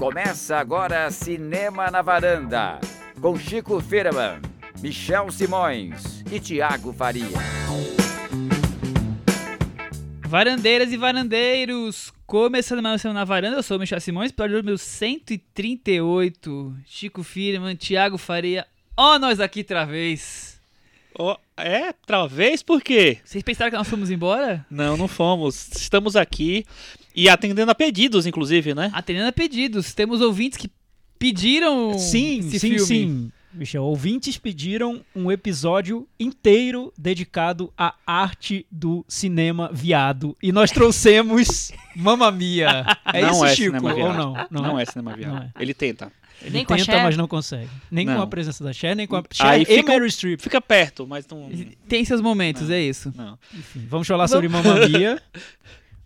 Começa agora Cinema na Varanda, com Chico Firman, Michel Simões e Tiago Faria. Varandeiras e varandeiros, começando mais uma na varanda, eu sou o Michel Simões, episódio número 138, Chico Firman, Tiago Faria, ó nós aqui outra vez. Oh, é? Outra vez? Por quê? Vocês pensaram que nós fomos embora? Não, não fomos. Estamos aqui e atendendo a pedidos, inclusive, né? Atendendo a pedidos, temos ouvintes que pediram Sim, esse sim, filme. sim. Michel, ouvintes pediram um episódio inteiro dedicado à arte do cinema viado. E nós trouxemos Mamma Mia. É Não isso, é Chico? cinema Ou viado. não? Não, é. é cinema viado. Não é. Ele tenta. Ele Nem com tenta, Cher? mas não consegue. Nem com Não. a presença da Cher, nem com a Aí Cher e fica- Streep. Fica perto, mas não. Tem seus momentos, é isso. Não. Enfim, vamos falar sobre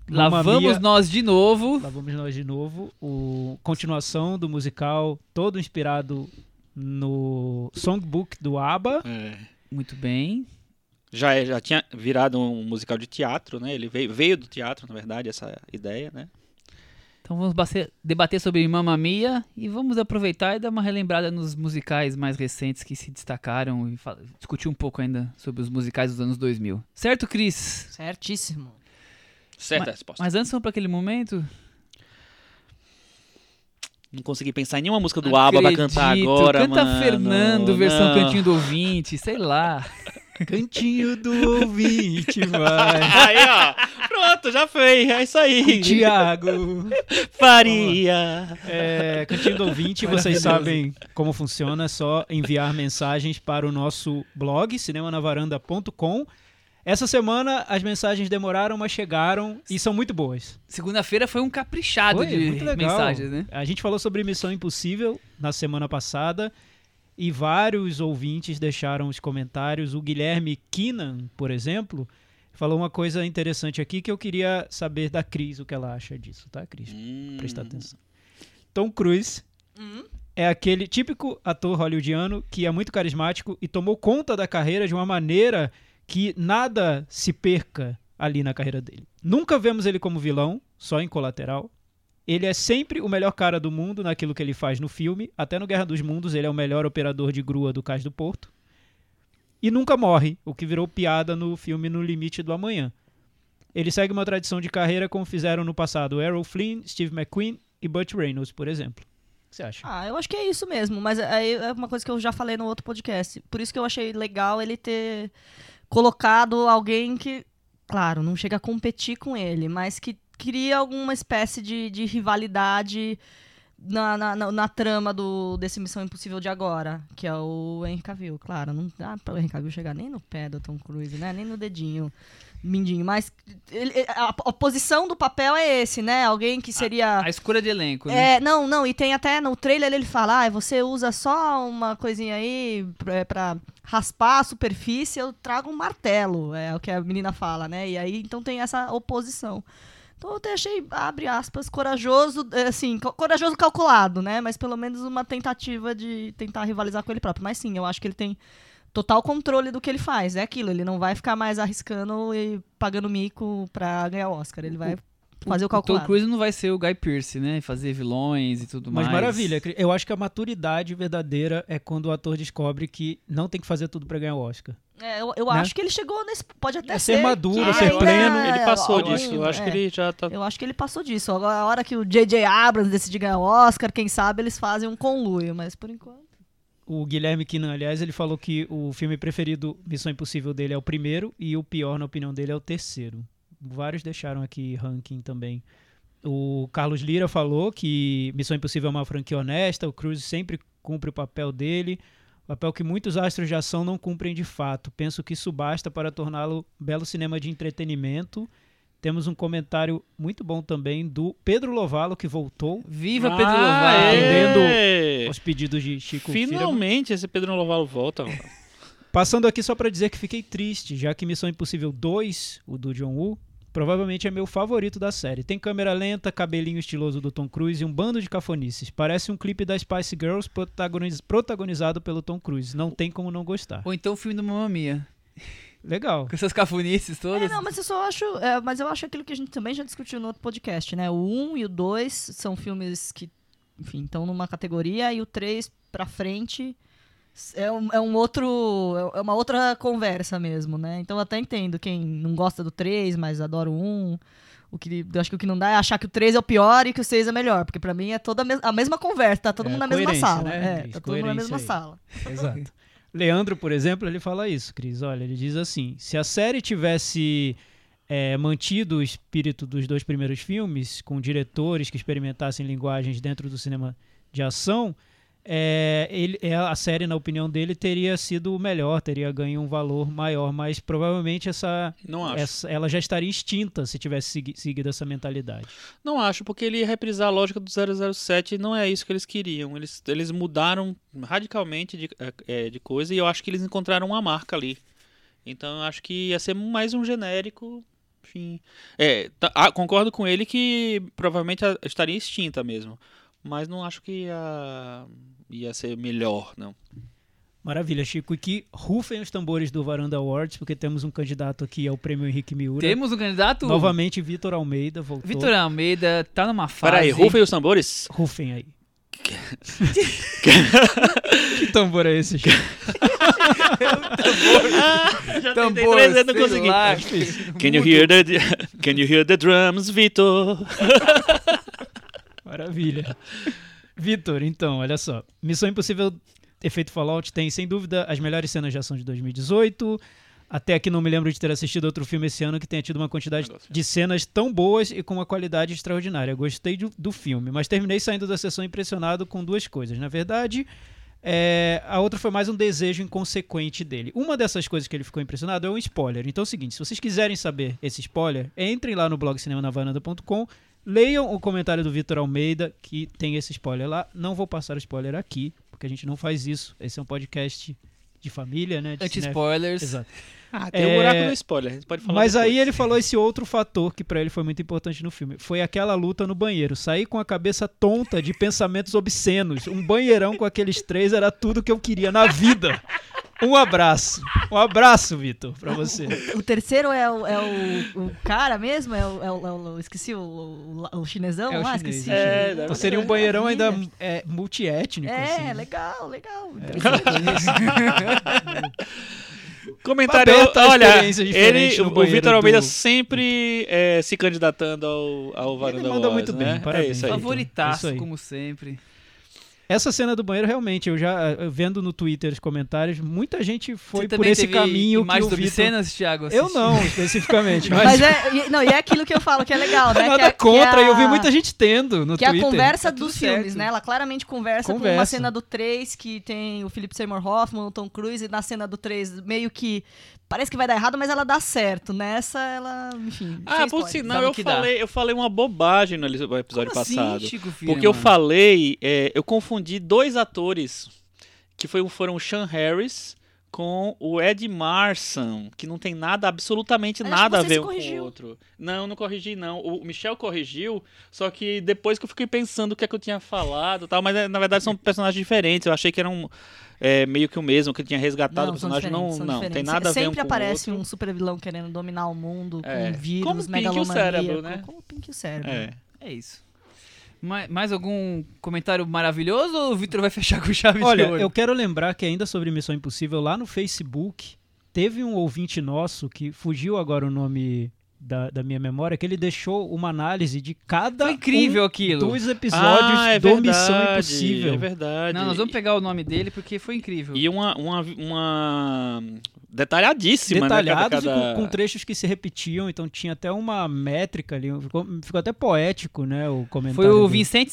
Mamma Mia. Lá Mamma vamos Mia- nós de novo. Lá vamos nós de novo. O continuação do musical, todo inspirado no songbook do ABBA. É. Muito bem. Já, é- já tinha virado um musical de teatro, né? Ele veio, veio do teatro, na verdade, essa ideia, né? Então vamos bater, debater sobre Mamma Mia e vamos aproveitar e dar uma relembrada nos musicais mais recentes que se destacaram e discutir um pouco ainda sobre os musicais dos anos 2000. Certo, Cris? Certíssimo. Certa Mas- resposta. Mas antes vamos para aquele momento. Não consegui pensar em nenhuma música do Não ABBA pra acredito. cantar agora, Canta mano. Fernando, versão Não. cantinho do ouvinte, sei lá. Cantinho do ouvinte, vai. Aí, ó. Pronto, já foi. É isso aí. Tiago. Faria. É, Cantinho do Ouvinte, vocês sabem como funciona, é só enviar mensagens para o nosso blog, cinemanavaranda.com. Essa semana as mensagens demoraram, mas chegaram e são muito boas. Segunda-feira foi um caprichado Foi, de mensagens, né? A gente falou sobre Missão Impossível na semana passada e vários ouvintes deixaram os comentários. O Guilherme Kinan, por exemplo, falou uma coisa interessante aqui que eu queria saber da Cris o que ela acha disso, tá, Cris? Hum. Presta atenção. Tom Cruise Hum? é aquele típico ator hollywoodiano que é muito carismático e tomou conta da carreira de uma maneira que nada se perca ali na carreira dele. Nunca vemos ele como vilão, só em colateral. Ele é sempre o melhor cara do mundo naquilo que ele faz no filme. Até no Guerra dos Mundos, ele é o melhor operador de grua do Cais do Porto. E nunca morre, o que virou piada no filme No Limite do Amanhã. Ele segue uma tradição de carreira como fizeram no passado Errol Flynn, Steve McQueen e Burt Reynolds, por exemplo. O que você acha? Ah, eu acho que é isso mesmo, mas aí é uma coisa que eu já falei no outro podcast. Por isso que eu achei legal ele ter colocado alguém que, claro, não chega a competir com ele, mas que cria alguma espécie de, de rivalidade na, na, na- na trama do, desse Missão Impossível de agora, que é o Henry Cavill. Claro, não dá pra o Henry Cavill chegar nem no pé do Tom Cruise, né? Nem no dedinho. Mindinho, mas ele- a, a posição do papel é esse, né? Alguém que seria. A escolha de elenco, né? É, não, não, e tem até no trailer ele fala, ah, você usa só uma coisinha aí pra, pra raspar a superfície, eu trago um martelo, é o que a menina fala, né? E aí, então tem essa oposição. Então eu até achei, abre aspas, corajoso, é, assim, co- corajoso calculado, né? Mas pelo menos uma tentativa de tentar rivalizar com ele próprio. Mas sim, eu acho que ele tem total controle do que ele faz, é aquilo, ele não vai ficar mais arriscando e pagando mico pra ganhar o Oscar, ele vai fazer o, O Tom. Cruise não vai ser o Guy Pearce, né? Fazer vilões e tudo Mas mais. maravilha. Cri- Eu acho que a maturidade verdadeira é quando o ator descobre que não tem que fazer tudo pra ganhar o Oscar. É, eu eu Né? acho que ele chegou nesse. Pode até É ser. ser maduro, que ser ainda pleno. é Ele passou algum- disso. Eu acho que é, ele já tá. Eu acho que ele passou disso. Agora, a hora que o J.J. Abrams decidir ganhar o Oscar, quem sabe eles fazem um conluio, mas por enquanto. O Guilherme Kinan, aliás, ele falou que o filme preferido Missão Impossível dele é o primeiro e o pior, na opinião dele, é o terceiro. Vários deixaram aqui ranking também. O Carlos Lira falou que Missão Impossível é uma franquia honesta, o Cruise sempre cumpre o papel dele, papel que muitos astros de ação não cumprem de fato. Penso que isso basta para torná-lo belo cinema de entretenimento. Temos um comentário muito bom também do Pedro Lovalo, que voltou Viva Ah, Pedro Lovato! Atendendo é. aos pedidos de Chico. Finalmente esse Pedro Lovalo volta. Passando aqui só pra dizer que fiquei triste, já que Missão Impossível 2, o do John Woo, provavelmente é meu favorito da série. Tem câmera lenta, cabelinho estiloso do Tom Cruise e um bando de cafonices. Parece um clipe das Spice Girls protagoniz- protagonizado pelo Tom Cruise. Não tem como não gostar. Ou então o filme do Mamma Mia. Legal. Com essas cafunices É, todas. não, mas eu só acho. é, mas eu acho aquilo que a gente também já discutiu no outro podcast, né? O 1 e o 2 são filmes que enfim, estão numa categoria e o 3 pra frente é um, é um outro. É uma outra conversa mesmo, né? Então eu até entendo quem não gosta do 3, mas adora o 1. O que, eu acho que o que não dá é achar que o 3 é o pior e que o 6 é melhor. Porque pra mim é toda a, mes- a mesma conversa, tá todo É, mundo na mesma sala. né, é, tá todo mundo na mesma aí. sala. Exato. Leandro, por exemplo, ele fala isso, Cris. Olha, ele diz assim: se a série tivesse é, mantido o espírito dos dois primeiros filmes, com diretores que experimentassem linguagens dentro do cinema de ação, é, ele, é, a série, na opinião dele, teria sido melhor, teria ganho um valor maior, mas provavelmente essa, Não acho. essa ela já estaria extinta se tivesse segui- seguido essa mentalidade. Não acho, porque ele ia reprisar a lógica do 007 e não é isso que eles queriam. Eles, eles mudaram radicalmente de, é, de coisa e eu acho que eles encontraram uma marca ali. Então eu acho que ia ser mais um genérico. Enfim. É, tá- ah, concordo com ele que provavelmente estaria extinta mesmo. Mas não acho que ia, ia ser melhor, não. Maravilha, Chico. E que rufem os tambores do Varanda Awards, porque temos um candidato aqui ao prêmio Henrique Miura. Temos um candidato. Novamente, Vitor Almeida voltou. Vitor Almeida tá numa fase. Peraí, rufem os tambores? Rufem aí. que tambor é esse, Chico? Já Tambor, tentei três vezes, não consegui. celular. Can you hear the, can you hear the drums, Vitor? Maravilha. Vitor, então, olha só. Missão Impossível Efeito Fallout tem, sem dúvida, as melhores cenas de ação de 2018. Até aqui não me lembro de ter assistido outro filme esse ano que tenha tido uma quantidade de cenas tão boas e com uma qualidade extraordinária. Gostei do, do filme, mas terminei saindo da sessão impressionado com duas coisas. Na verdade, é, a outra foi mais um desejo inconsequente dele. Uma dessas coisas que ele ficou impressionado é um spoiler. Então é o seguinte, se vocês quiserem saber esse spoiler, entrem lá no blog cinemanavaranda.com, leiam o comentário do Vitor Almeida, que tem esse spoiler lá. Não vou passar o spoiler aqui, porque a gente não faz isso. Esse é um podcast de família, né? Anti-spoilers. Exato. Ah, tem É, um buraco no spoiler, a gente pode falar Mas aí depois. ele falou esse outro fator que pra ele foi muito importante no filme. Foi aquela luta no banheiro. Sair com a cabeça tonta de pensamentos obscenos. Um banheirão com aqueles três era tudo que eu queria na vida. Um abraço. Um abraço, Vitor, pra você. O terceiro é o, é o, o cara mesmo? É o, é o- é o- esqueci o, o, o chinesão É o lá? chinês. Esqueci. É, deve Então seria um banheirão ainda é, multiétnico. É, assim. legal, legal. Comentário, olha, ele, o Vitor Almeida do- sempre é, se candidatando ao, ao Varanda manda Awards, muito bem, né? parabéns. É isso aí. Favor- Favoritaço, Isso aí. como sempre. Essa cena do banheiro, realmente, eu já eh, vendo no Twitter os comentários, muita gente foi por esse caminho que o Vitor... obscenas, Thiago? Eu assistiu? não, especificamente, mas, Mas é, e- não, e é aquilo que eu falo que é legal, né? nada que é, contra, que e eu vi a- muita gente tendo no Que é a Twitter. conversa Tá dos filmes, certo. né? Ela claramente conversa, com uma Conversa. cena do 3 que tem o Philip Seymour Hoffman, o Tom Cruise, e na cena do 3 meio que parece que vai dar errado, mas ela dá certo. Nessa, ela, enfim. Ah, por sinal, eu que dá. falei, eu falei uma bobagem no episódio Como assim, passado. Chico Firman? porque eu falei, é, eu confundi dois atores, que foi, foram o Sean Harris com o Ed Marsan, que não tem nada, absolutamente nada a ver um com o outro. Não, não corrigi não. O Michel corrigiu, só que depois que eu fiquei pensando o que é que eu tinha falado, tal, mas é, na verdade são personagens diferentes. Eu achei que eram é, meio que o mesmo, que eu tinha resgatado o Não, são personagem. Não, não, tem nada a ver um Sempre o aparece um super vilão querendo dominar o mundo É. com vírus, Como o Pink e o cérebro, né? Como o Pink o cérebro. É. É isso. Mais, mais algum comentário maravilhoso ou o Vitor vai fechar com chave Olha, de ouro? eu quero lembrar que ainda sobre Missão Impossível, lá no Facebook, teve um ouvinte nosso que fugiu agora o nome da, da minha memória, que ele deixou uma análise de cada Foi incrível um aquilo. dos episódios ah, é do verdade, Missão Impossível. É verdade. Não, nós vamos pegar o nome dele porque foi incrível. E uma, uma, uma detalhadíssima, detalhados né? Cada, e com, com trechos que se repetiam, então tinha até uma métrica ali, ficou, ficou até poético, né, o comentário. Foi o dele. Vicente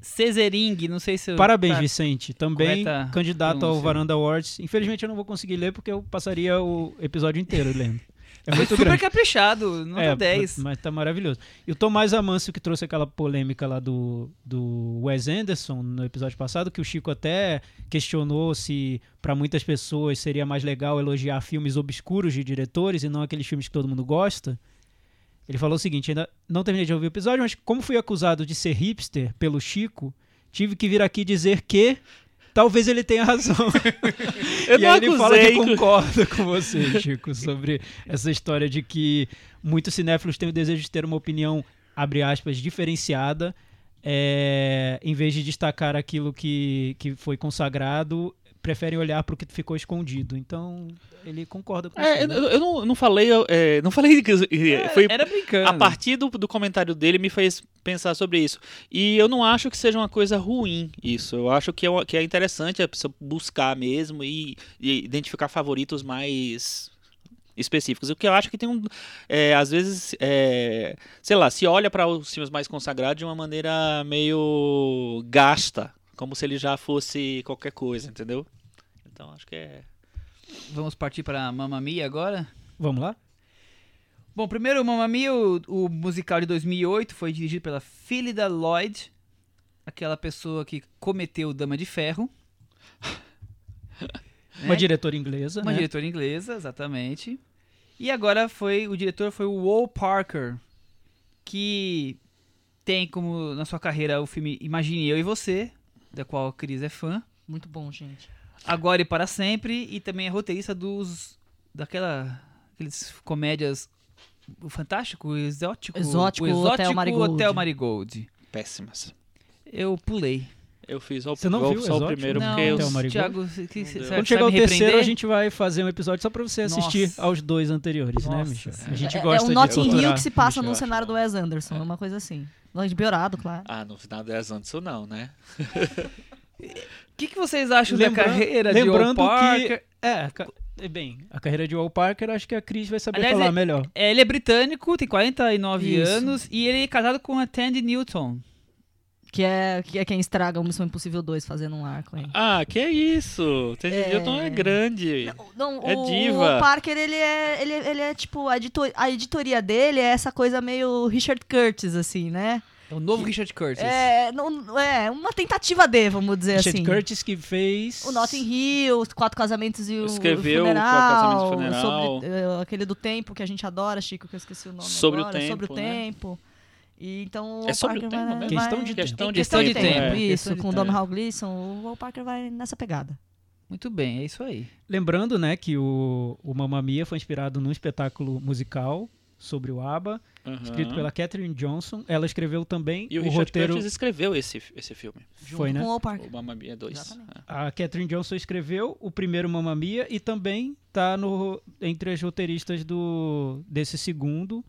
Cesering, não sei se... eu- Parabéns, tá. Vicente. Também Correta candidato ao pronúncia. Varanda Awards. Infelizmente eu não vou conseguir ler porque eu passaria o episódio inteiro lendo. É muito super grande. caprichado, nota É, 10. Mas tá maravilhoso. E o Tomás Amâncio que trouxe aquela polêmica lá do, do Wes Anderson no episódio passado, que o Chico até questionou se para muitas pessoas seria mais legal elogiar filmes obscuros de diretores e não aqueles filmes que todo mundo gosta. Ele falou o seguinte, ainda não terminei de ouvir o episódio, mas como fui acusado de ser hipster pelo Chico, tive que vir aqui dizer que talvez ele tenha razão. Eu e não aí ele fala que acusei. concorda com você, Chico, sobre essa história de que muitos cinéfilos têm o desejo de ter uma opinião, abre aspas, diferenciada é, em vez de destacar aquilo que, que foi consagrado, preferem olhar para o que ficou escondido. Então, ele concorda com É, eu, né? eu não, não falei, eu, é, não falei que É, foi Era brincando. a partir do, do comentário dele me fez pensar sobre isso. E eu não acho que seja uma coisa ruim isso. Eu acho que é, uma- que é interessante a pessoa buscar mesmo e, e identificar favoritos mais específicos. O que eu acho que tem um. é, às vezes, é, sei lá, se olha para os filmes mais consagrados de uma maneira meio gasta. Como se ele já fosse qualquer coisa, entendeu? Então acho que é. Vamos partir para Mamma Mia agora? Vamos lá? Bom, primeiro, Mamma Mia, o, o musical de 2008, foi dirigido pela Phyllis Lloyd, aquela pessoa que cometeu Dama de Ferro. Uma diretora inglesa, Uma né? diretora inglesa, exatamente. E agora foi o diretor foi o Wal Parker, que tem como na sua carreira o filme Imagine Eu e Você, da qual a Cris é fã. Muito bom, gente. Agora e para sempre e também é roteirista dos daquela aqueles comédias o fantástico, o exótico, Exótico, o exótico Hotel Marigold. Hotel Marigold. Péssimas. Eu pulei. Eu fiz só, o- Você não só viu o Exótico? primeiro, não, porque eu. Thiago, que, você Quando chegar o terceiro, a gente vai fazer um episódio só pra você assistir Nossa. aos dois anteriores, né, Nossa Michel? A senhora. gente É, gosta é um Notting Hill que se passa Michel, acho cenário do. Wes Anderson, é uma coisa assim. Longe de Biorado, claro. Ah, no final 10 anos isso não, né? O que, que vocês acham Lembra- da carreira lembrando de Wal Parker? que é, é, bem, a carreira de Wal Parker, acho que a Cris vai saber Aliás, falar é- melhor. É, ele é britânico, tem 49 Isso. anos e ele é casado com a Tandy Newton. Que é, que é quem estraga o Missão Impossível 2 fazendo um arco aí. Ah, que é isso? Tem É. Newton é grande. Não, É o, diva. o Parker, ele é, ele, ele é tipo, a, editor, a editoria dele é essa coisa meio Richard Curtis, assim, né? É o novo Richard Curtis. É, não, é uma tentativa de, vamos dizer Richard assim. Curtis que fez... O Notting Hill, os Quatro Casamentos e o Escreveu funeral, Quatro Casamentos e o Funeral. Sobre, eh, aquele do tempo que a gente adora, Chico, que eu esqueci o nome Sobre o agora. sobre o Tempo, né? tempo. E então É sobre o Parker tempo vai? Questão vai- de Questão é de questão de tempo, tempo, é. isso, Questão de com o tempo. Domhnall Gleeson, o Wal Parker vai nessa pegada. Muito bem, é isso aí. Lembrando, né, que o, o Mamma Mia foi inspirado num espetáculo musical sobre o ABBA, Aham. escrito pela Catherine Johnson. Ela escreveu também E o, o, Richard roteiro... Curtis escreveu esse, esse filme. Foi, junto né? com o. Mamma Mia 2. Exatamente. A Catherine Johnson escreveu o primeiro Mamma Mia e também tá no, entre as roteiristas do, desse segundo.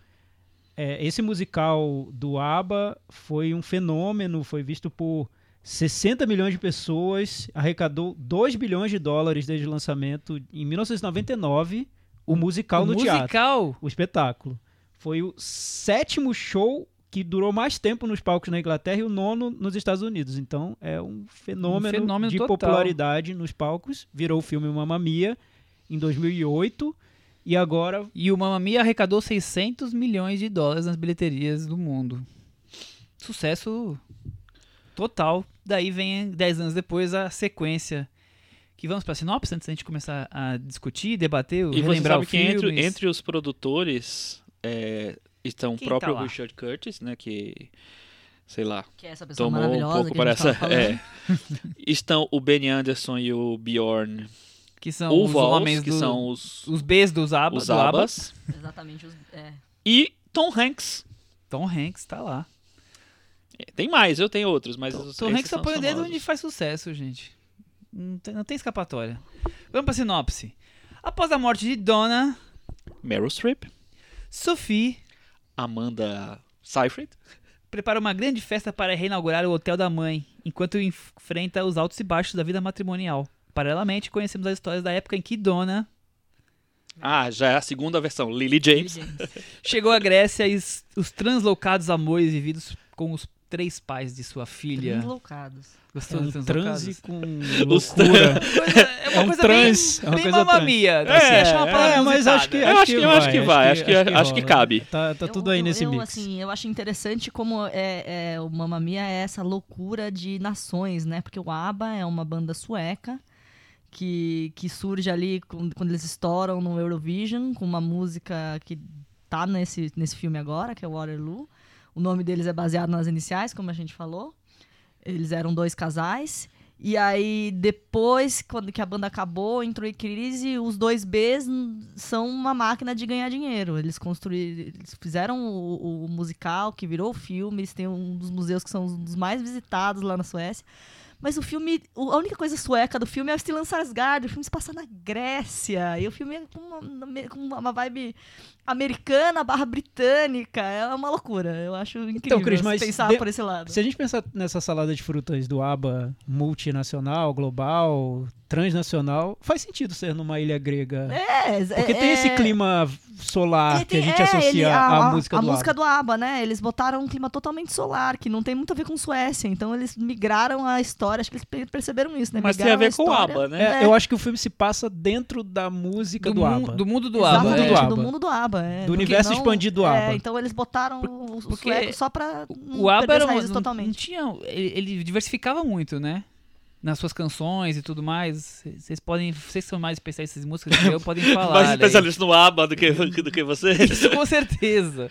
É, esse musical do ABBA foi um fenômeno, foi visto por 60 milhões de pessoas, arrecadou 2 bilhões de dólares desde o lançamento em 1999, o musical o no teatro, musical. o espetáculo. Foi o sétimo show que durou mais tempo nos palcos na Inglaterra e o nono nos Estados Unidos. Então é um fenômeno, fenômeno de total. popularidade nos palcos. Virou o filme Mamma Mia em 2008 e agora E o Mamma Mia arrecadou 600 milhões de dólares nas bilheterias do mundo. Sucesso total. Daí vem, 10 anos depois, a sequência. Que vamos pra sinopse antes da gente começar a discutir, debater, E você relembrar sabe o que filme. entre, entre os produtores é, estão o Quem próprio tá? Richard Curtis, né? Que, sei lá, Que é essa pessoa tomou um pouco para a essa. É. estão o Benny Anderson e o Bjorn que são o os Vols, homens que do, são os, os Bs dos Abba, os. Abas. Exatamente. Os, é. E Tom Hanks. Tom Hanks tá lá. É, Tem mais, eu tenho outros, mas os Tom Hanks só põe o dedo onde faz sucesso, gente. Não tem, não tem escapatória. Vamos pra sinopse. Após a morte de Donna, Meryl Streep, Sophie Amanda Seyfried, prepara uma grande festa para reinaugurar o hotel da mãe, enquanto enfrenta os altos e baixos da vida matrimonial. Paralelamente, conhecemos as histórias da época em que Donna Ah, já é a segunda versão. Lily James. chegou à Grécia e os, os translocados amores vividos com os três pais de sua filha. Translocados. é Gostou um dos translocados? transe com loucura. Coisa- é uma É um coisa trans, bem, é uma bem coisa Mamma trans. Mia. É, assim, acho uma palavra É, mas acho que. Eu acho que- eu acho que vai, acho que- acho que rola. cabe. Tá, tá tudo Eu- aí nesse eu, mix. Assim, eu acho interessante como é, é, o Mamma Mia é essa loucura de nações, né? Porque o ABBA é uma banda sueca que, que surge ali quando eles estouram no Eurovision com uma música que tá nesse, nesse filme agora, que é Waterloo. O nome deles é baseado nas iniciais, como a gente falou. Eles eram dois casais. E aí, depois, quando que a banda acabou, entrou em crise, os dois Bs são uma máquina de ganhar dinheiro. Eles construíram, eles fizeram o, o musical, que virou o filme, eles têm um dos museus que são um dos mais visitados lá na Suécia. Mas o filme, a única coisa sueca do filme é o Stellan Skarsgård. O filme se passa na Grécia. E o filme é com uma, com uma vibe americana barra britânica. É uma loucura. Eu acho incrível Cris, se mas pensar de- por esse lado. Se a gente pensar nessa salada de frutas do ABBA multinacional, global, transnacional, faz sentido ser numa ilha grega. É, Porque é, tem esse é- clima solar ele que a tem- gente é, associa ele- à música a do música ABBA. do ABBA, né? Eles botaram um clima totalmente solar, que não tem muito a ver com Suécia. Então eles migraram a história. Acho que eles pe- perceberam isso, né? Mas tem a Migraram ver com o ABBA, né? É, É. Eu acho que o filme se passa dentro da música do, mu- ABBA. do mundo do Exatamente, ABBA. é. do do mundo do ABBA. É. Do universo não- expandido do é, ABBA. então eles botaram os suecos só pra não O ABBA era uma, raízes não, não totalmente. tinha, ele, ele diversificava muito, né? Nas suas canções e tudo mais. Vocês podem, vocês são mais especialistas em música do que eu, podem falar. Mais aí. especialista no ABBA do que, do que você. Isso com certeza.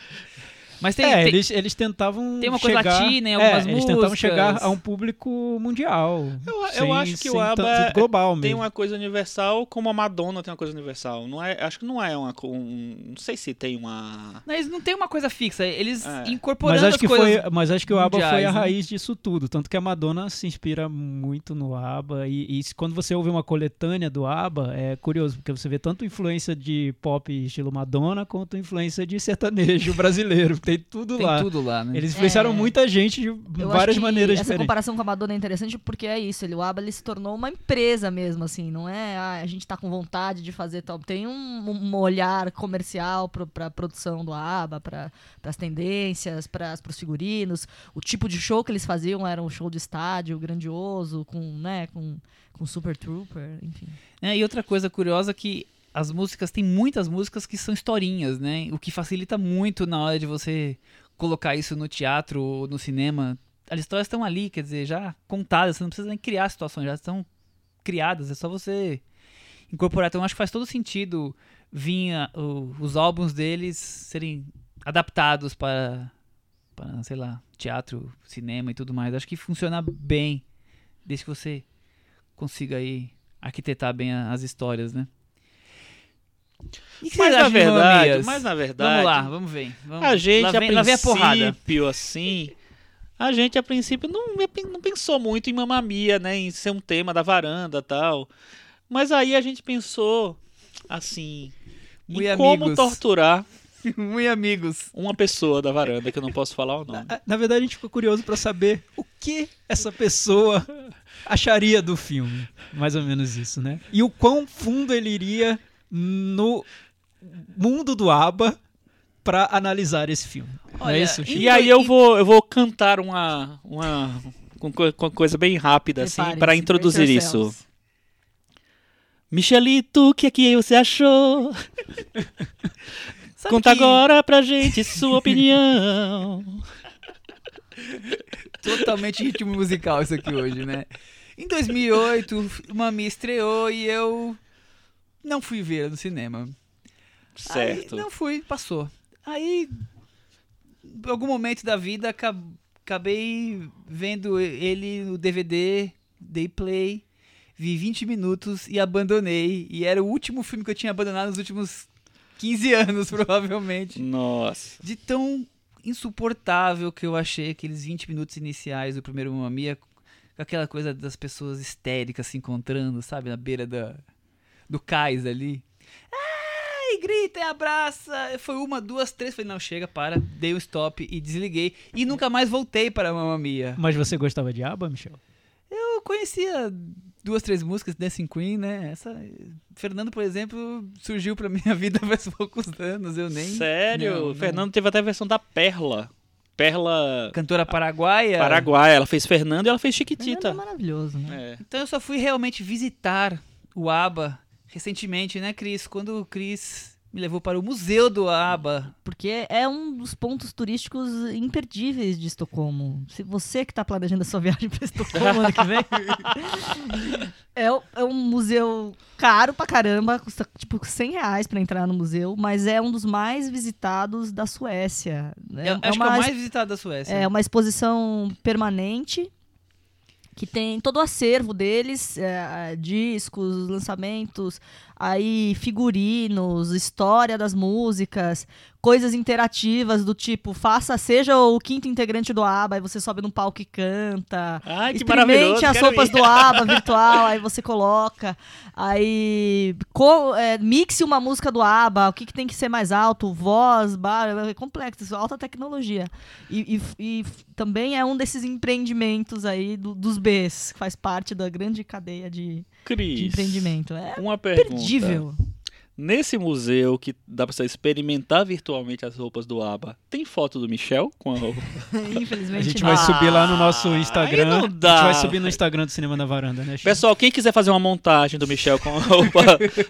Mas tem, é, tem- eles, eles tentavam tem uma coisa chegar, latina em algumas é, Eles tentavam chegar a um público mundial. Eu- eu sem- acho que o ABBA tanto global mesmo. Tem uma coisa universal, como a Madonna tem uma coisa universal. Não é, acho que não é uma. Um, não sei se tem uma. Mas não tem uma coisa fixa. Eles É. incorporando Mas acho, as que coisas. foi, mas acho que o ABBA foi a né? raiz disso tudo. Tanto que a Madonna se inspira muito no ABBA. E, e se- quando você ouve uma coletânea do ABBA, é curioso, porque você vê tanto influência de pop estilo Madonna, quanto influência de sertanejo brasileiro. Tem tudo Tem lá. tudo lá, né? Eles influenciaram É. muita gente de Eu várias acho que maneiras essa diferentes. comparação com a Madonna é interessante porque é isso, ele, o ABBA ele se tornou uma empresa mesmo, assim, não é ah, a gente tá com vontade de fazer tal. Tem um, um olhar comercial pro, pra produção do ABBA, para as tendências, para os figurinos. O tipo de show que eles faziam era um show de estádio grandioso, com, né, com, com Super Trooper, enfim. É, e outra coisa curiosa é que as músicas, tem muitas músicas que são historinhas, né? O que facilita muito na hora de você colocar isso no teatro ou no cinema. As histórias estão ali, quer dizer, já contadas, você não precisa nem criar situações, já estão criadas, é só você incorporar. Então acho que faz todo sentido vir os álbuns deles serem adaptados para, para, sei lá, teatro, cinema e tudo mais. Acho que funciona bem, desde que você consiga aí arquitetar bem as histórias, né? E que Mas na verdade, mas na verdade. Vamos lá, vamos ver. Vamos. A gente, lá vem, a vem a princípio, assim. A gente, a princípio, não, não pensou muito em mamamia, né? Em ser um tema da varanda tal. Mas aí a gente pensou, assim. Em como amigos. torturar Muito amigos. uma pessoa da varanda, que eu não posso falar o nome. Na- Na verdade, a gente ficou curioso pra saber o que essa pessoa acharia do filme. Mais ou menos isso, né? E o quão fundo ele iria no mundo do ABBA pra analisar esse filme. Não Olha, é isso? E aí eu vou, eu vou cantar uma. uma com coisa bem rápida, assim, para introduzir isso. Michelito, o que é que você achou? Conta que agora pra gente sua opinião. Totalmente ritmo musical isso aqui hoje, né? Em 2008, o Mami estreou e eu não fui ver no cinema. Certo. Aí, não fui, passou. Aí, em algum momento da vida, acab- acabei vendo ele no DVD, dei play, vi 20 minutos e abandonei. E era o último filme que eu tinha abandonado nos últimos 15 anos, provavelmente. Nossa. De tão insuportável que eu achei aqueles 20 minutos iniciais do primeiro Mamma Mia, com aquela coisa das pessoas histéricas se encontrando, sabe, na beira da, do cais ali. Ai, grita e abraça. Foi uma, duas, três. Falei, não, chega, para. Dei um stop e desliguei. E nunca mais voltei para Mamma Mia. Mas você gostava de ABBA, Michel? Eu conhecia duas, três músicas, Dancing Queen, né? Essa, Fernando, por exemplo, surgiu pra minha vida faz poucos anos, eu nem... Sério? Não, O não. Fernando teve até a versão da Perla. Perla Cantora paraguaia. Paraguai. Ela fez Fernando e ela fez Fernando Chiquitita. É maravilhoso, né? É. Então eu só fui realmente visitar o ABBA recentemente, né, Cris? Quando o Cris me levou para o Museu do ABBA. Porque é um dos pontos turísticos imperdíveis de Estocolmo. Se você que está planejando a sua viagem para Estocolmo ano que vem, é, é um museu caro pra caramba, custa tipo 100 reais para entrar no museu, mas é um dos mais visitados da Suécia. É, Eu é acho uma, que é o mais visitado da Suécia. é uma exposição permanente que tem todo o acervo deles, é, discos, lançamentos, aí figurinos, história das músicas, coisas interativas do tipo, faça, seja o quinto integrante do ABBA, aí você sobe num palco e canta. Ai, que. Experimente as roupas ir. do ABBA virtual, aí você coloca. Aí co- é, mixe uma música do ABBA, o que, que tem que ser mais alto, voz, bar, é complexo, alta tecnologia. E, e- e também é um desses empreendimentos aí do- dos Bs, que faz parte da grande cadeia de, de Cris, empreendimento. É uma pergunta. perdível. Nesse museu que dá pra você experimentar virtualmente as roupas do ABBA, tem foto do Michel com a roupa? Infelizmente A gente não. vai subir lá no nosso aí Instagram. não A gente dá. vai subir no Instagram do Cinema na Varanda, né? Chico? Pessoal, quem quiser fazer uma montagem do Michel com a roupa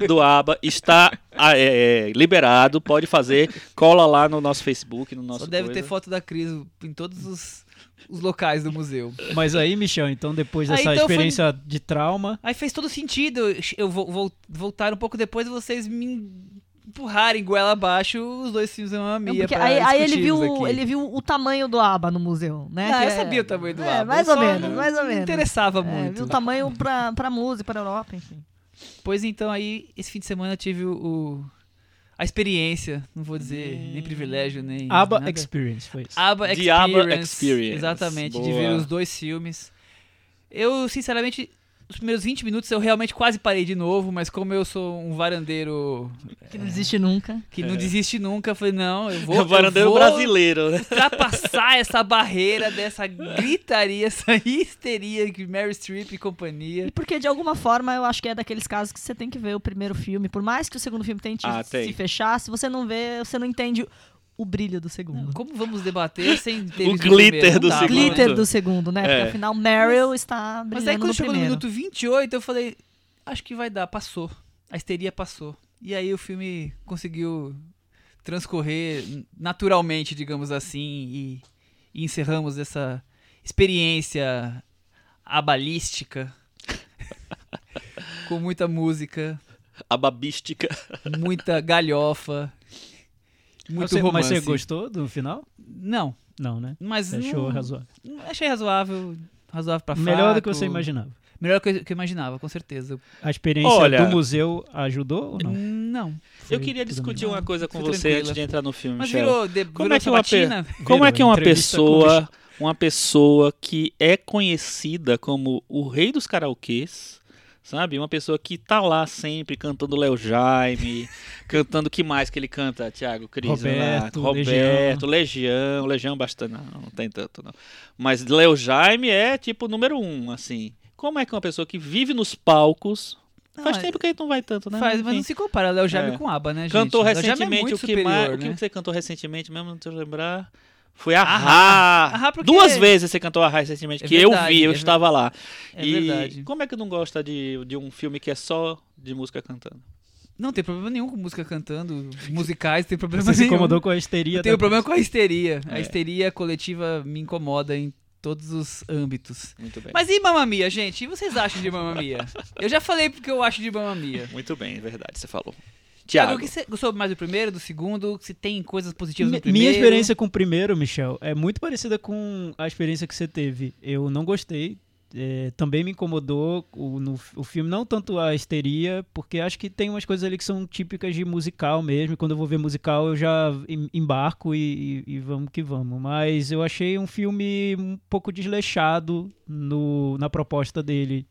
do ABBA, está ah, é, é, liberado, pode fazer. Cola lá no nosso Facebook, no nosso Só deve coisa. ter foto da Cris em todos os, os locais do museu. Mas aí, Michel, então depois Ah, dessa então foi- experiência de trauma, Aí fez todo sentido eu vou, vou voltar um pouco depois e vocês me empurrarem goela abaixo os dois filmes Não, Mia porque pra aí, aí ele viu aqui. ele viu o tamanho do ABBA no museu, né? Não, Que eu é- sabia o tamanho do é, ABBA, mais ou menos, mais ou não menos. interessava É, muito. viu o tamanho pra, pra música, pra Europa, enfim. Pois então, aí, esse fim de semana eu tive o, o- a experiência, não vou dizer nem privilégio, nem ABBA nada. Experience, foi isso. ABBA The Experience, ABBA Experience. Exatamente, de Boa. ver os dois filmes. Eu, sinceramente, os primeiros 20 minutos eu realmente quase parei de novo, mas como eu sou um varandeiro Que não existe nunca. que não desiste nunca, eu falei, não, eu vou, É o varandeiro eu vou brasileiro, né? ultrapassar essa barreira dessa gritaria, essa histeria que Mary Streep e companhia. E porque, de alguma forma, eu acho que é daqueles casos que você tem que ver o primeiro filme. Por mais que o segundo filme tente Ah, se fechar, se você não vê, você não entende o brilho do segundo. Como vamos debater sem ter O glitter do dá, segundo. né? Glitter do segundo, né? É. Porque afinal Meryl está brilhando Mas aí quando no chegou no primeiro. minuto 28, eu falei, acho que vai dar, passou. A histeria passou. E aí o filme conseguiu transcorrer naturalmente, digamos assim, e, e encerramos essa experiência abalística com muita música, A babística. muita galhofa, muito Você- romance. Mas você gostou do final? Não, Não, né? mas Achou não- razoável. achei razoável, razoável pra Melhor do que fraco. você imaginava. Melhor do que eu- que eu imaginava, com certeza. A experiência Olha- do museu ajudou ou não? Não. Eu queria discutir uma coisa com você tranquila. antes de entrar no filme, Mas virou, de, Como virou é que uma pe-? Como é que uma pessoa, uma pessoa que é conhecida como o rei dos karaokês, sabe? Uma pessoa que tá lá sempre cantando Léo Jaime, cantando que mais que ele canta, Thiago Cris? Roberto, Roberto, Legião, Legião bastante, não, não tem tanto não. Mas Léo Jaime é tipo número um, assim. Como é que uma pessoa que vive nos palcos, Não, faz é- tempo que ele não vai tanto, né? Faz, mas não se compara Léo Jaime É. com ABBA, né, gente? Cantou é recentemente muito o que superior, mais. O né? que você cantou recentemente mesmo, não deixa eu lembrar. Foi a. Rá. Ahá, porque- Duas vezes você cantou a Rá recentemente, É que eu verdade, vi, eu é estava lá. É e verdade. como é que não gosta de, de um filme que é só de música cantando? Não tem problema nenhum com música cantando, musicais, tem problema Você se nenhum. incomodou com a histeria Eu tenho da- problema com a histeria. A É. histeria coletiva me incomoda em todos os âmbitos. Muito bem. Mas e Mamma Mia, gente? E vocês acham de Mamma Mia? Eu já falei porque eu acho de Mamma Mia. Muito bem, é verdade, você falou. Tiago, o que você gostou mais do primeiro, do segundo? Se tem coisas positivas Mi- no primeiro? Minha experiência com o primeiro, Michel, é muito parecida com a experiência que você teve. Eu não gostei. é, também me incomodou o, no, o filme, não tanto a histeria, porque acho que tem umas coisas ali que são típicas de musical mesmo. e Quando eu vou ver musical, eu já em- embarco e, e- e vamos que vamos. Mas eu achei um filme um pouco desleixado no, na proposta dele.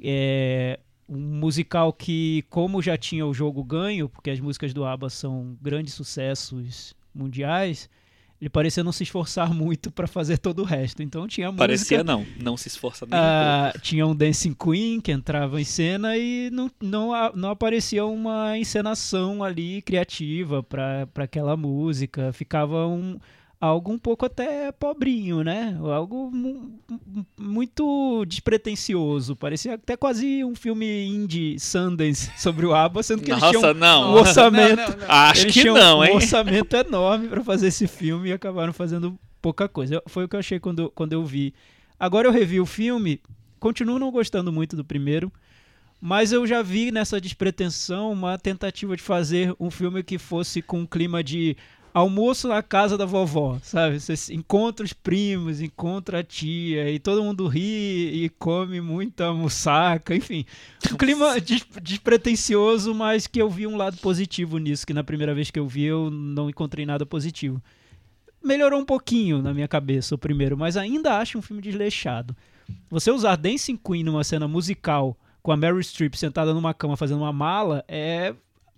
É um musical que, como já tinha o jogo ganho, porque as músicas do ABBA são grandes sucessos mundiais, ele parecia não se esforçar muito para fazer todo o resto. Então tinha música. parecia não, não se esforça nem um Ah, tinha um Dancing Queen que entrava em cena e não, não, não aparecia uma encenação ali criativa para aquela música. Ficava um, algo um pouco até pobrinho, né? Algo mu- mu- muito despretensioso. Parecia até quase um filme indie Sundance sobre o ABBA, sendo que pouco. eles tinham Nossa, não. um orçamento. Não, não. Acho que não, um hein? orçamento enorme para fazer esse filme e acabaram fazendo pouca coisa. Foi o que eu achei quando, quando eu vi. Agora eu revi o filme, continuo não gostando muito do primeiro, mas eu já vi nessa despretensão uma tentativa de fazer um filme que fosse com um clima de almoço na casa da vovó, sabe? Você encontra os primos, encontra a tia e todo mundo ri e come muita musaca, enfim. Um clima des despretensioso, mas que eu vi um lado positivo nisso, que na primeira vez que eu vi eu não encontrei nada positivo. Melhorou um pouquinho na minha cabeça o primeiro, mas ainda acho um filme desleixado. Você usar Dancing Queen numa cena musical com a Meryl Streep sentada numa cama fazendo uma mala é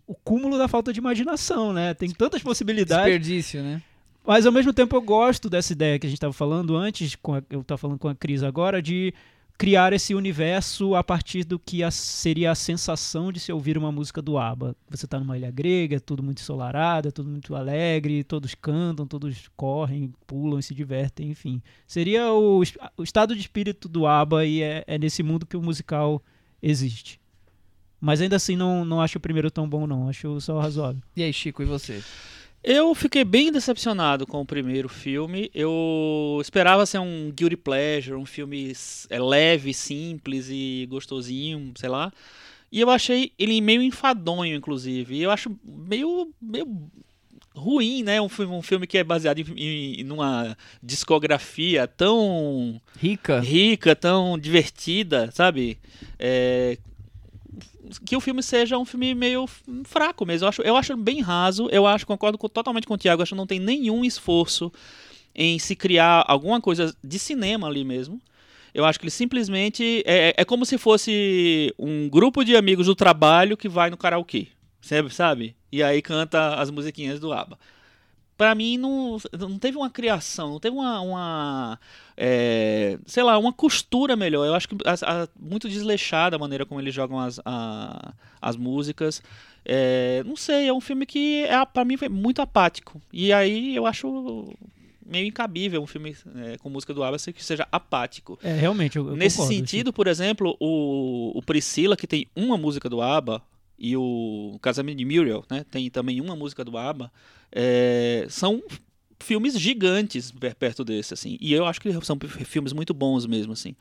o cúmulo da falta de imaginação, né? Tem tantas possibilidades. Desperdício, né? Mas ao mesmo tempo eu gosto dessa ideia que a gente estava falando antes, com a- eu estava falando com a Cris agora, de criar esse universo a partir do que a- seria a sensação de se ouvir uma música do ABBA. Você está numa ilha grega, é tudo muito ensolarado, é tudo muito alegre, todos cantam, todos correm, pulam e se divertem, enfim. Seria o, o estado de espírito do ABBA e é, é nesse mundo que o musical existe. Mas ainda assim não, não acho o primeiro tão bom não, acho só razoável. E aí, Chico, e você? Eu fiquei bem decepcionado com o primeiro filme. Eu esperava ser um guilty pleasure, um filme é, leve, simples e gostosinho, sei lá. E eu achei ele meio enfadonho, inclusive. E eu acho meio, meio ruim, né? Um filme, um filme que é baseado em, em numa discografia tão Rica? rica, tão divertida, sabe? É, que o filme seja um filme meio fraco mesmo. Eu acho, eu acho bem raso. Eu acho, concordo com- totalmente com o Thiago. Acho que não tem nenhum esforço em se criar alguma coisa de cinema ali mesmo. Eu acho que ele simplesmente. É, é como se fosse um grupo de amigos do trabalho que vai no karaokê. Sabe? E aí canta as musiquinhas do ABBA. Pra mim, não, não teve uma criação, não teve uma. uma, é, sei lá, uma costura melhor. Eu acho que as- a- muito desleixada a maneira como eles jogam as, a- as músicas. É, não sei, é um filme que é, para mim foi muito apático. E aí eu acho meio incabível um filme é, com música do ABBA que seja apático. É, realmente, eu, eu Nesse concordo, sentido, por exemplo, o, o Priscila, que tem uma música do ABBA, e o Casamento de Muriel, né, tem também uma música do ABBA, é, são filmes gigantes per- perto desse, assim. E eu acho que são filmes muito bons mesmo, assim.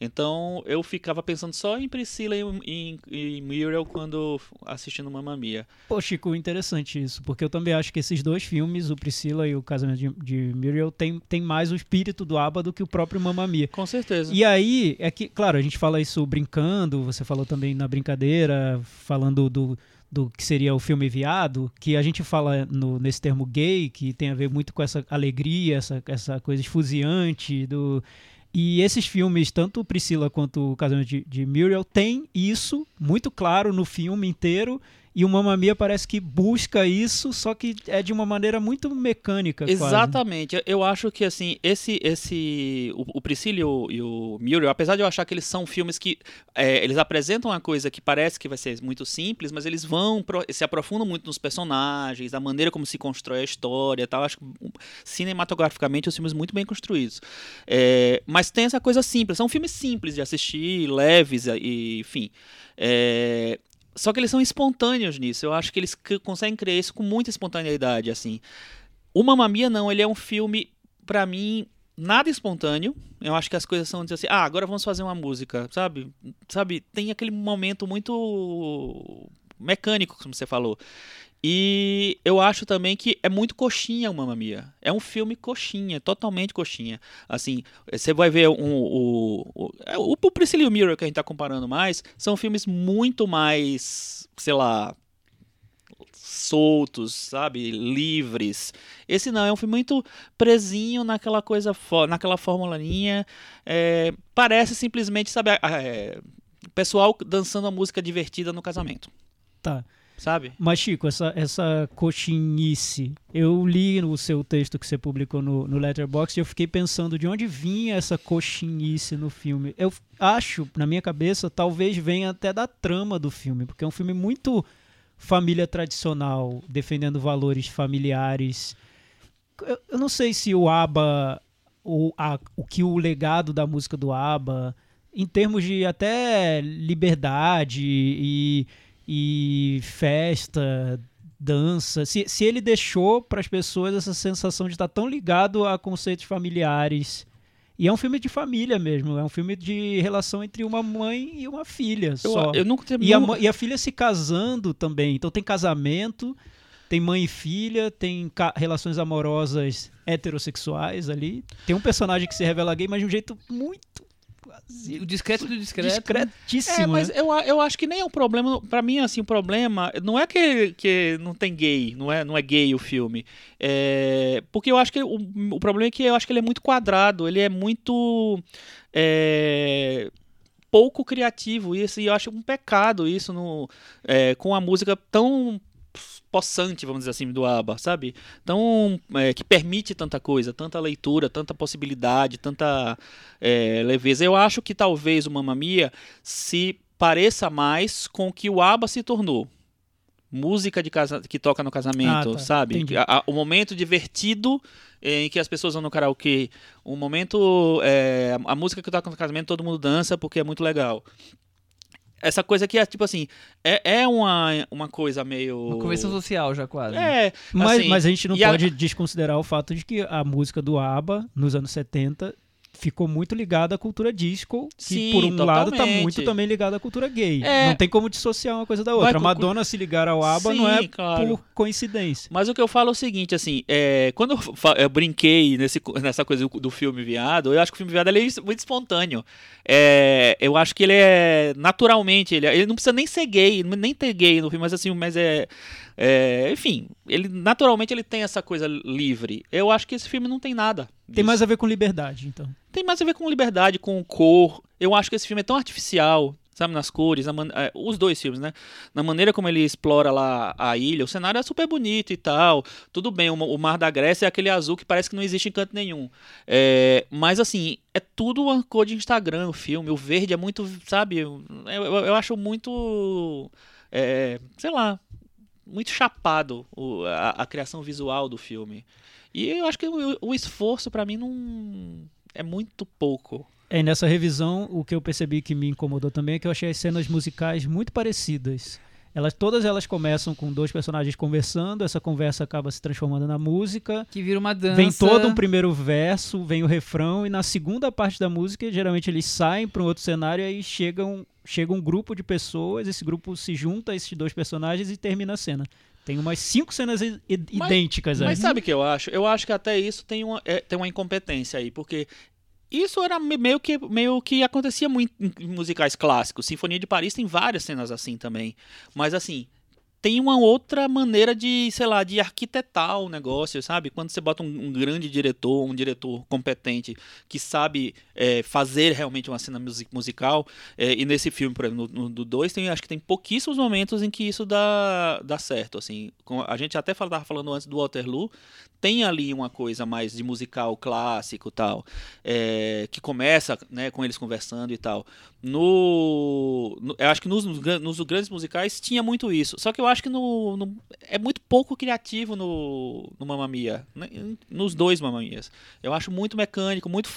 Então, eu ficava pensando só em Priscila e em, em Muriel quando assistindo Mamma Mia. Pô, Chico, interessante isso, porque eu também acho que esses dois filmes, o Priscila e o Casamento de, de Muriel, tem, tem mais o espírito do ABBA do que o próprio Mamma Mia. Com certeza. E aí, é que, claro, a gente fala isso brincando, você falou também na brincadeira, falando do, do que seria o filme viado, que a gente fala no- nesse termo gay, que tem a ver muito com essa alegria, essa, essa coisa esfuziante do... E esses filmes, tanto Priscila quanto o Casamento de, de Muriel, tem isso muito claro no filme inteiro, e o Mamma Mia parece que busca isso, só que é de uma maneira muito mecânica, quase. Exatamente. Eu- Eu acho que assim, esse esse o, o Priscila e o, Muriel, apesar de eu achar que eles são filmes que é, eles apresentam uma coisa que parece que vai ser muito simples, mas eles vão pro- se aprofundam muito nos personagens, a maneira como se constrói a história, tal. Acho que cinematograficamente os filmes muito bem construídos. É, mas tem essa coisa simples. São filmes simples de assistir, leves e enfim. É, só que eles são espontâneos nisso. Eu acho que eles conseguem criar isso com muita espontaneidade, assim. O Mamma Mia não, ele é um filme, pra mim, nada espontâneo. Eu acho que as coisas são assim, ah, agora vamos fazer uma música, sabe? Sabe, tem aquele momento muito mecânico, como você falou. E eu acho também que é muito coxinha o Mamma Mia. É um filme coxinha, totalmente coxinha. Assim, você vai ver um, o, o, é, o, o Priscilla e o Mirror que a gente tá comparando mais, são filmes muito mais, sei lá, soltos, sabe? Livres. Esse não, é um filme muito presinho naquela coisa, naquela formulaninha. É, parece simplesmente, sabe, é, pessoal dançando a música divertida no casamento, Tá. Sabe? Mas, Chico, essa, essa coxinice, eu li no seu texto que você publicou no, no Letterboxd e eu fiquei pensando de onde vinha essa coxinice no filme. Eu acho, na minha cabeça, talvez venha até da trama do filme, porque é um filme muito família tradicional, defendendo valores familiares. Eu, eu não sei se o ABBA, o, a, o que o legado da música do ABBA, em termos de até liberdade e e festa, dança, se, se ele deixou para as pessoas essa sensação de estar tão ligado a conceitos familiares. E é um filme de família mesmo, é um filme de relação entre uma mãe e uma filha Eu, só. eu nunca E a, e a filha se casando também, então tem casamento tem mãe e filha, tem relações amorosas heterossexuais ali. Tem um personagem que se revela gay, mas de um jeito muito O discreto do discreto. discretíssimo. É, mas né? eu, eu acho que nem é um problema. Pra mim, assim, o problema não é que, que não tem gay, não é, não é gay o filme. É, porque eu acho que o, o problema é que eu acho que ele é muito quadrado, ele é muito. é, pouco criativo. E assim, eu acho um pecado isso no, é, com a música tão possante, vamos dizer assim, do ABBA, sabe? Tão, é, que permite tanta coisa, tanta leitura, tanta possibilidade, tanta é, leveza. Eu acho que talvez o Mamma Mia se pareça mais com o que o ABBA se tornou. Música de casa, que toca no casamento, Ah, tá. sabe? A- o momento divertido eh, em que as pessoas vão no karaokê. O momento. é, a música que toca no casamento, todo mundo dança porque é muito legal. Essa coisa que é tipo assim. É, é uma, uma coisa meio. Uma convenção social já quase. É, Mas, assim, mas a gente não e a- pode desconsiderar o fato de que a música do ABBA, nos anos 70, ficou muito ligada à cultura disco, que Sim, por um lado tá totalmente. muito também ligada à cultura gay. É. Não tem como dissociar uma coisa da outra. Vai A com- Madonna se ligar ao ABBA não Sim, é claro. por coincidência. Mas o que eu falo é o seguinte, assim, é, quando eu, eu brinquei nesse, nessa coisa do, do filme Viado, eu acho que o filme Viado ele é muito espontâneo. É, eu acho que ele é naturalmente, ele, ele não precisa nem ser gay, nem ter gay no filme, mas assim, mas é, é, enfim, ele naturalmente ele tem essa coisa livre. Eu acho que esse filme não tem nada. Tem disso. mais a ver com liberdade, então. Tem mais a ver com liberdade, com cor. Eu acho que esse filme é tão artificial, sabe, nas cores, na man- é, os dois filmes, né? Na maneira como ele explora lá a ilha, o cenário é super bonito e tal. Tudo bem, o, o Mar da Grécia é aquele azul que parece que não existe em canto nenhum. É, mas assim, é tudo uma cor de Instagram o filme. O verde é muito, sabe? Eu, eu, eu acho muito. é, sei lá. Muito chapado o- a, a criação visual do filme. E eu acho que o, o esforço pra mim não. É muito pouco. É, nessa revisão, o que eu percebi que me incomodou também é que eu achei as cenas musicais muito parecidas. Elas, todas elas começam com dois personagens conversando, essa conversa acaba se transformando na música. Que vira uma dança. Vem todo um primeiro verso, vem o refrão, e na segunda parte da música, geralmente eles saem para um outro cenário e aí chegam, chega um grupo de pessoas, esse grupo se junta a esses dois personagens e termina a cena. Tem umas cinco cenas i- i- Mas- idênticas aí. Mas sabe o que eu acho? Eu acho que até isso tem uma, é, tem uma incompetência aí, porque isso era me- meio que, meio que acontecia muito em musicais clássicos. Sinfonia de Paris tem várias cenas assim também. Mas assim, tem uma outra maneira de, sei lá, de arquitetar o negócio, sabe? Quando você bota um, um grande diretor, um diretor competente que sabe é, fazer realmente uma cena musi- musical, é, e nesse filme, por exemplo, no, no do 2, tem, acho que tem pouquíssimos momentos em que isso dá, dá certo, assim. A gente até estava falando antes do Waterloo, tem ali uma coisa mais de musical clássico tal, é, que começa né, com eles conversando e tal. No, no- eu acho que nos, nos nos grandes musicais tinha muito isso. Só que eu acho que no, no- é muito pouco criativo no, no Mamma Mia, né, nos dois Mamma Mias. Eu acho muito mecânico, muito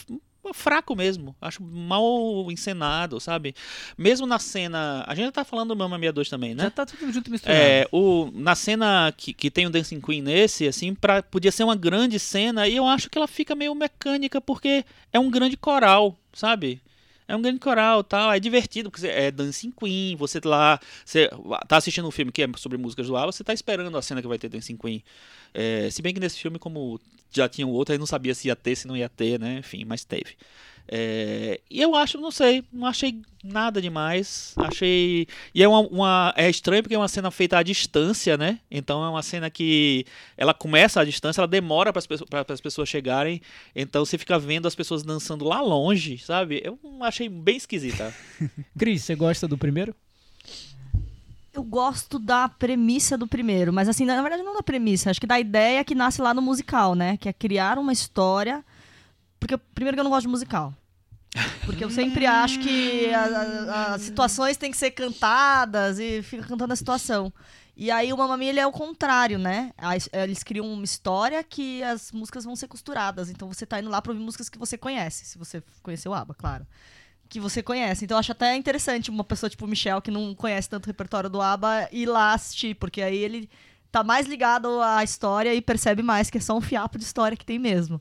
fraco mesmo. Acho mal encenado, sabe? Mesmo na cena. A gente já tá falando do Mamma Mia 2 também, né? Já tá tudo junto misturado. É, o, na cena que, que tem o Dancing Queen nesse, assim, pra, podia ser uma grande cena, e eu acho que ela fica meio mecânica, porque é um grande coral, sabe? É um grande coral tal, é divertido, porque é Dancing Queen, você lá, você tá assistindo um filme que é sobre músicas do ABBA, você tá esperando a cena que vai ter Dancing Queen. É, se bem que nesse filme, como já tinha outro, aí não sabia se ia ter, se não ia ter, né? Enfim, mas teve. É, e eu acho, não sei, não achei nada demais. Achei. E é uma, uma- É estranho porque é uma cena feita à distância, né? Então é uma cena que ela começa à distância, ela demora para as pessoas chegarem. Então você fica vendo as pessoas dançando lá longe, sabe? Eu achei bem esquisita. Cris, você gosta do primeiro? Eu gosto da premissa do primeiro, mas assim, na verdade não da premissa, acho que da ideia que nasce lá no musical, né? Que é criar uma história. Porque, primeiro, que eu não gosto de musical. Porque eu sempre acho que as situações têm que ser cantadas e fica cantando a situação. E aí o Mamma é o contrário, né? Eles criam uma história que as músicas vão ser costuradas. Então você tá indo lá pra ouvir músicas que você conhece, se você conheceu o ABBA, claro. Que você conhece. Então eu acho até interessante uma pessoa tipo o Michel, que não conhece tanto o repertório do ABBA, ir lá assistir, porque aí ele tá mais ligado à história e percebe mais que é só um fiapo de história que tem mesmo.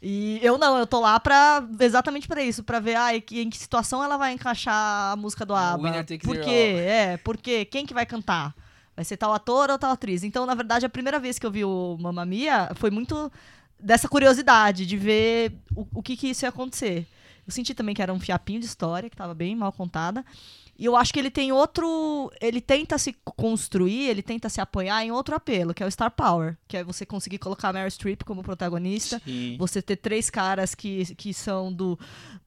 E eu não, eu tô lá pra, exatamente pra isso, pra ver ah, em que- em que situação ela vai encaixar a música do ABBA. winner takes Por quê? É, por quê? Quem que vai cantar? Vai ser tal ator ou tal atriz. Então, na verdade, a primeira vez que eu vi o Mamma Mia foi muito dessa curiosidade de ver o, o que, que isso ia acontecer. Eu senti também que era um fiapinho de história, que estava bem mal contada. E eu acho que ele tem outro. Ele tenta se construir, ele tenta se apoiar em outro apelo, que é o Star Power. Que é você conseguir colocar a Meryl Streep como protagonista. Sim. Você ter três caras que, que são do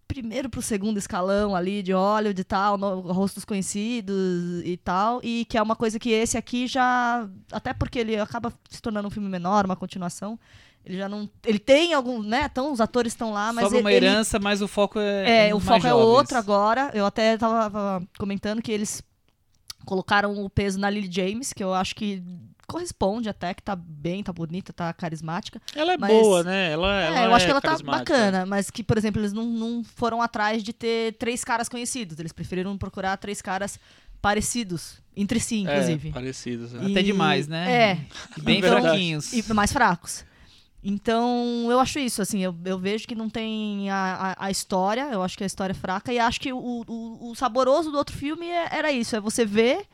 primeiro pro segundo escalão ali, de óleo, de tal, no- rostos conhecidos e tal. E que é uma coisa que esse aqui já. Até porque ele acaba se tornando um filme menor, uma continuação. Ele já não. Ele tem algum. né? Então os atores estão lá, mas Sobra uma ele, herança, mas o foco é. é, o foco é jovens. outro agora. Eu até tava comentando que eles colocaram o peso na Lily James, que eu acho que corresponde até, que tá bem, tá bonita, tá carismática. Ela é Mas- boa, né? Ela, É, ela eu acho é que ela tá bacana, mas que, por exemplo, eles não, não foram atrás de ter três caras conhecidos. Eles preferiram procurar três caras parecidos, entre si, inclusive. É, parecidos. é. Até demais, né? É. E Bem Então- fraquinhos. E mais fracos. Então, eu acho isso, assim, eu, eu vejo que não tem a, a, a história, eu acho que a história é fraca, e acho que o, o, o saboroso do outro filme é- era isso, é você ver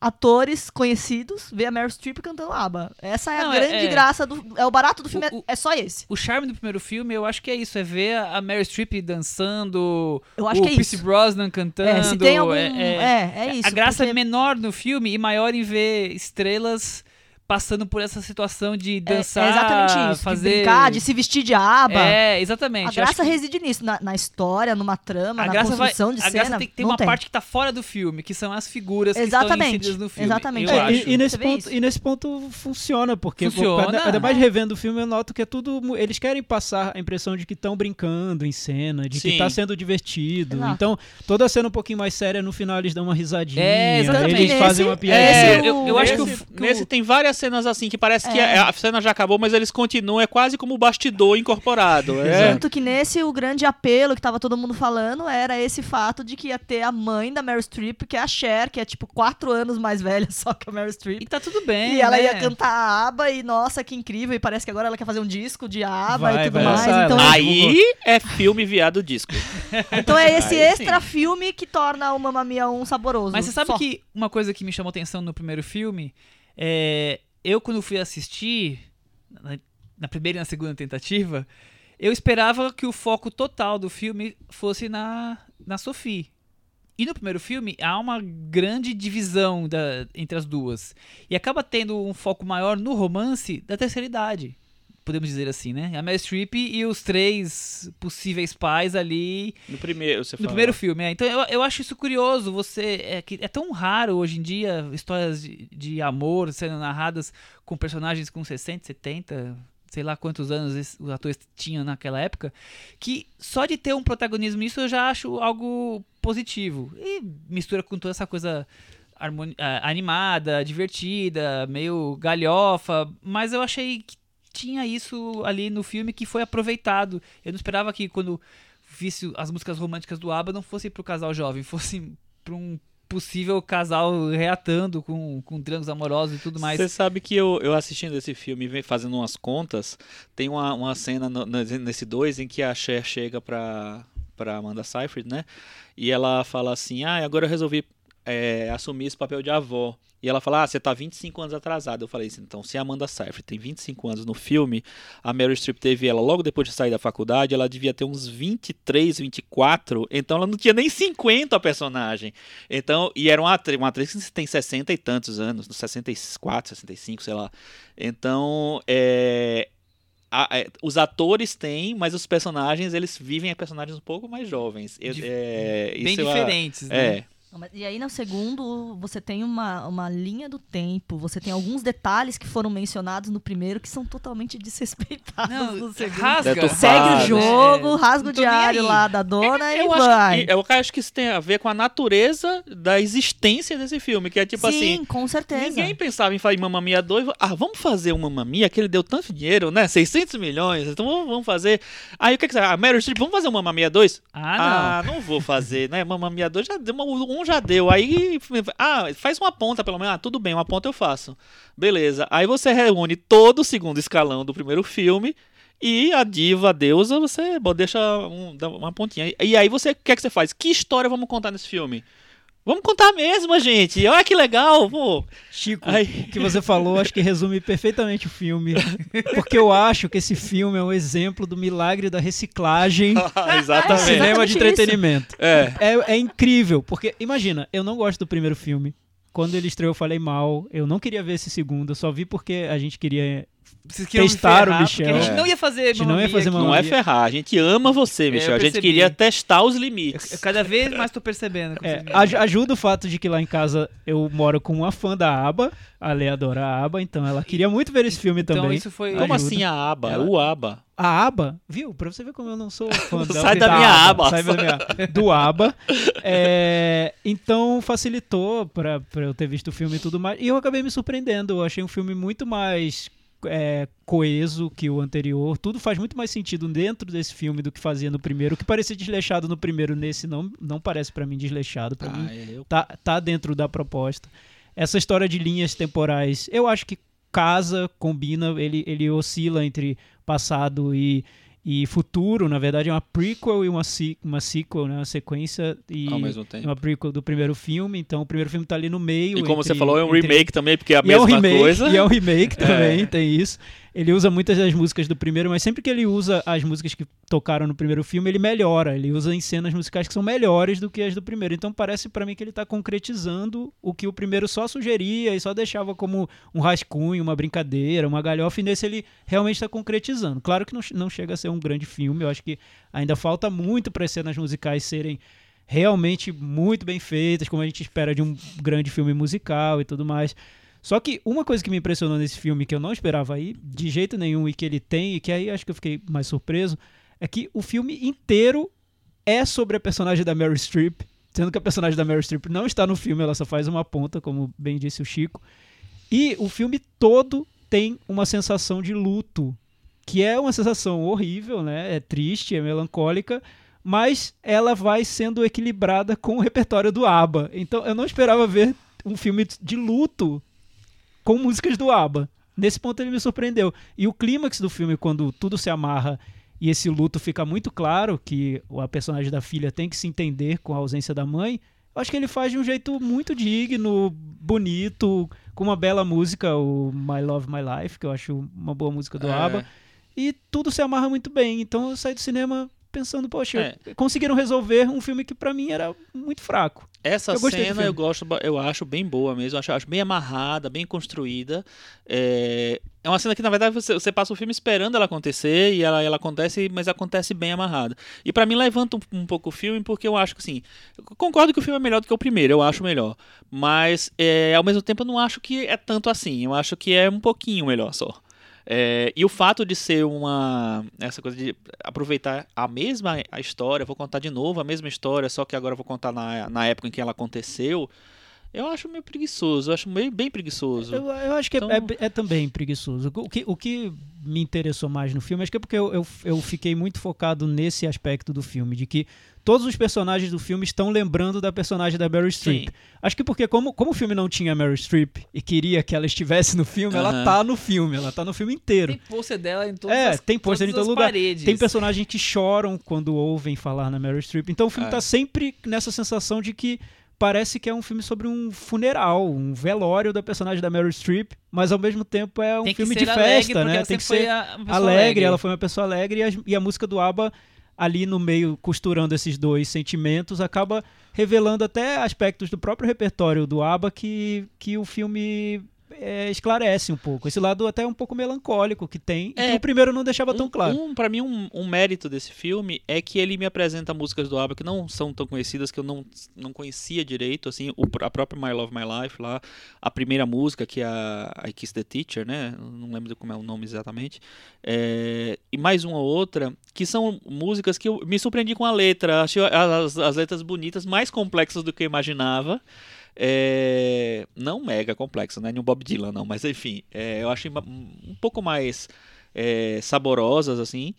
atores conhecidos, ver a Meryl Streep cantando ABBA. Essa é Não, a é- grande é- graça, do, é o barato do filme, O- o- é, é só esse. O charme do primeiro filme, eu acho que é isso, é ver a Meryl Streep dançando, Eu acho o que é Pierce isso. Brosnan cantando. É, se tem algum... é- É, é- é, isso. a graça porque é menor no filme e maior em ver estrelas passando por essa situação de é- dançar, é exatamente isso, fazer... de brincar, de se vestir de aba. É, exatamente. a graça que reside nisso, na, na história, numa trama, a na graça vai, construção de a cena. graça tem que ter uma parte que tá fora do filme, que são as figuras que Exatamente, estão inseridas no filme. exatamente. Eu É, acho. e, e nesse Você ponto, e nesse ponto funciona, porque Funciona. ainda- ainda mais revendo o filme, eu noto que é tudo. Eles querem passar a impressão de que estão brincando em cena, de que Sim. tá sendo divertido. Exato. Então, toda a cena um pouquinho mais séria, no final eles dão uma risadinha. É, exatamente. Eles fazem uma piada. É, Esse- eu, eu acho que o, que o- nesse tem várias cenas assim que parece que É. a, a cena já acabou, mas eles continuam. É quase como o bastidor incorporado. É. Tanto que nesse o grande apelo que tava todo mundo falando era esse fato de que ia ter a mãe da Meryl Streep, que é a Cher, que é tipo quatro anos mais velha só que a Meryl Streep. E tá tudo bem. E ela né? ia cantar a aba e nossa, que incrível. E parece que agora ela quer fazer um disco de aba Vai, e tudo vai mais. Então, ela. Aí é filme viado disco. então é esse Aí extra filme que torna o Mamma Mia um saboroso. Mas você sabe Só. que uma coisa que me chamou atenção no primeiro filme é. Eu, quando fui assistir, na, na primeira e na segunda tentativa, eu esperava que o foco total do filme fosse na, na Sophie. E no primeiro filme há uma grande divisão da- entre as duas. E acaba tendo um foco maior no romance da terceira idade. Podemos dizer assim, né? A Meryl Streep e os três possíveis pais ali No primeiro, você no fala. primeiro filme, é. Então eu, eu acho isso curioso. Você é, que é tão raro hoje em dia histórias de, de amor sendo narradas com personagens com 60, 70, sei lá quantos anos os atores tinham naquela época, que só de ter um protagonismo nisso eu já acho algo positivo. E mistura com toda essa coisa animada, divertida, meio galhofa, mas eu achei que tinha isso ali no filme que foi aproveitado. Eu não esperava que quando visse as músicas românticas do ABBA não fosse pro casal jovem, fosse pra um possível casal reatando com, com triângulos amorosos e tudo mais. Você sabe que eu, eu assistindo esse filme, fazendo umas contas, tem uma, uma cena no- nesse dois em que a Cher chega pra, pra Amanda Seyfried, né? E ela fala assim, ah, agora eu resolvi é, assumir esse papel de avó. E ela fala, ah, você tá 25 anos atrasada. Eu falei assim, então, se a Amanda Seyfried tem 25 anos no filme, a Meryl Streep teve ela logo depois de sair da faculdade, ela devia ter uns 23, 24, então ela não tinha nem 50 a personagem. Então, e era uma atriz, uma atriz que tem 60 e tantos anos, 64, 65, sei lá. Então, é, a- é, os atores têm, mas os personagens, eles vivem a personagens um pouco mais jovens. Eu- é, Bem eu- diferentes, né? É, Não, mas- E aí, no segundo, você tem uma, uma linha do tempo, você tem alguns detalhes que foram mencionados no primeiro que são totalmente desrespeitados Não, no segundo. rasga. Segue o jogo, É, rasga o não diário lá da dona e eu vai. acho, que, eu acho que isso tem a ver com a natureza da existência desse filme, que é tipo Sim, assim, com certeza. Ninguém pensava em fazer Mamma Mia 2. Ah, vamos fazer um Mamma Mia que ele deu tanto dinheiro, né? 600 milhões. Então vamos, fazer. Aí o que que você. Ah, Meryl Streep, vamos fazer um Mamma Mia 2? Ah, não. vou fazer, né? Mamma Mia 2 já deu. Um já deu. Aí. Ah, faz uma ponta pelo menos. Ah, tudo bem, uma ponta eu faço. Beleza. Aí você reúne todo o segundo escalão do primeiro filme. E a diva, a deusa, você deixa um- uma pontinha. E aí você, o que é que você faz? Que história vamos contar nesse filme? Vamos contar a mesma, gente. Olha que legal, pô. Chico, Ai. o que você falou acho que resume perfeitamente o filme. Porque eu acho que esse filme é um exemplo do milagre da reciclagem no Exatamente. cinema de entretenimento. É. É, é incrível, porque imagina, eu não gosto do primeiro filme. Quando ele estreou, eu falei mal. Eu não queria ver esse segundo, eu só vi porque a gente queria. Vocês o ferrar, porque Michel. A gente É. não ia fazer A gente não ia fazer aqui. Não é ferrar, a gente ama você, Michel. eu a gente queria testar os limites. eu cada vez mais tô percebendo. que É, ajuda o fato de que lá em casa eu moro com uma fã da ABBA. A Lê adora a ABBA, então ela queria muito ver esse filme então também. isso foi... Como ajuda. assim a aba? Ela- O aba. A ABBA, viu? Pra você ver como eu não sou fã da, Sai da minha aba. Sai da minha Do ABBA. É, então facilitou pra, pra eu ter visto o filme e tudo mais. E eu acabei me surpreendendo. Eu achei um filme muito mais é, coeso que o anterior. Tudo faz muito mais sentido dentro desse filme do que fazia no primeiro. O que parecia desleixado no primeiro, nesse não, não parece pra mim desleixado. Pra mim Ah, eu... tá, tá dentro da proposta. Essa história de linhas temporais, eu acho que casa, combina, ele, ele oscila entre passado e, e futuro. Na verdade, é uma prequel e uma, uma sequel, né? Uma sequência e Ao mesmo tempo. uma prequel do primeiro filme. Então, o primeiro filme tá ali no meio. E como entre- você falou, é um entre- remake também, porque é a e é um mesma remake, coisa. E é um remake também, É. tem isso. Ele usa muitas das músicas do primeiro, mas sempre que ele usa as músicas que tocaram no primeiro filme, ele melhora. Ele usa em cenas musicais que são melhores do que as do primeiro. Então parece pra mim que ele tá concretizando o que o primeiro só sugeria e só deixava como um rascunho, uma brincadeira, uma galhofa. E nesse ele realmente tá concretizando. Claro que não, não chega a ser um grande filme. Eu acho que ainda falta muito para as cenas musicais serem realmente muito bem feitas, como a gente espera de um grande filme musical e tudo mais. Só que uma coisa que me impressionou nesse filme que eu não esperava aí, de jeito nenhum, e que ele tem, e que aí acho que eu fiquei mais surpreso, é que o filme inteiro é sobre a personagem da Meryl Streep, sendo que a personagem da Meryl Streep não está no filme, ela só faz uma ponta, como bem disse o Chico. E o filme todo tem uma sensação de luto, que é uma sensação horrível, né? É triste, é melancólica, mas ela vai sendo equilibrada com o repertório do ABBA. Então eu não esperava ver um filme de luto com músicas do ABBA. Nesse ponto ele me surpreendeu. E o clímax do filme, quando tudo se amarra e esse luto fica muito claro que a personagem da filha tem que se entender com a ausência da mãe, eu acho que ele faz de um jeito muito digno, bonito, com uma bela música, o My Love My Life, que eu acho uma boa música do É. ABBA. E tudo se amarra muito bem. Então eu saí do cinema pensando, poxa, É. conseguiram resolver um filme que pra mim era muito fraco. Essa Eu cena eu gosto, eu acho bem boa mesmo, eu acho, acho bem amarrada, bem construída. É, é uma cena que na verdade você, você passa o filme esperando ela acontecer e ela, ela acontece, mas acontece bem amarrada. E pra mim levanta um, um pouco o filme porque eu acho que assim, concordo que o filme é melhor do que o primeiro, eu acho melhor, mas é, ao mesmo tempo eu não acho que é tanto assim, eu acho que é um pouquinho melhor só. É, e o fato de ser uma. Essa coisa de aproveitar a mesma a história, vou contar de novo a mesma história, só que agora vou contar na, na época em que ela aconteceu. Eu acho meio preguiçoso, eu acho meio, bem preguiçoso. Eu, eu acho que é- Então- é, é também preguiçoso. O que, o que me interessou mais no filme, acho que é porque eu, eu, eu fiquei muito focado nesse aspecto do filme, de que todos os personagens do filme estão lembrando da personagem da Meryl Streep. Acho que porque como, como o filme não tinha Meryl Streep e queria que ela estivesse no filme, ela Aham. tá no filme, ela tá no filme inteiro. Tem pôster dela em todas É, as tem pôster em todo as lugar. paredes. Tem personagens que choram quando ouvem falar na Meryl Streep. Então o filme É. tá sempre nessa sensação de que parece que é um filme sobre um funeral, um velório da personagem da Meryl Streep, mas ao mesmo tempo é um filme de festa, né? Tem que ser a- alegre, ela foi uma pessoa alegre e, as- e a música do ABBA ali no meio, costurando esses dois sentimentos, acaba revelando até aspectos do próprio repertório do ABBA que, que o filme é, esclarece um pouco. Esse lado até um pouco melancólico que tem, e É, que o primeiro não deixava tão um, claro. Um, pra mim, um, um mérito desse filme é que ele me apresenta músicas do ABBA que não são tão conhecidas, que eu não, não conhecia direito, assim, o, a própria My Love My Life lá, a primeira música, que é a I Kiss the Teacher, né, não lembro como é o nome exatamente, é, e mais uma ou outra, que são músicas que eu me surpreendi com a letra, achei as, as letras bonitas, mais complexas do que eu imaginava, é, não mega complexo, né? Nenhum Bob Dylan, não, mas enfim, é, eu achei um pouco mais é, saborosas, assim,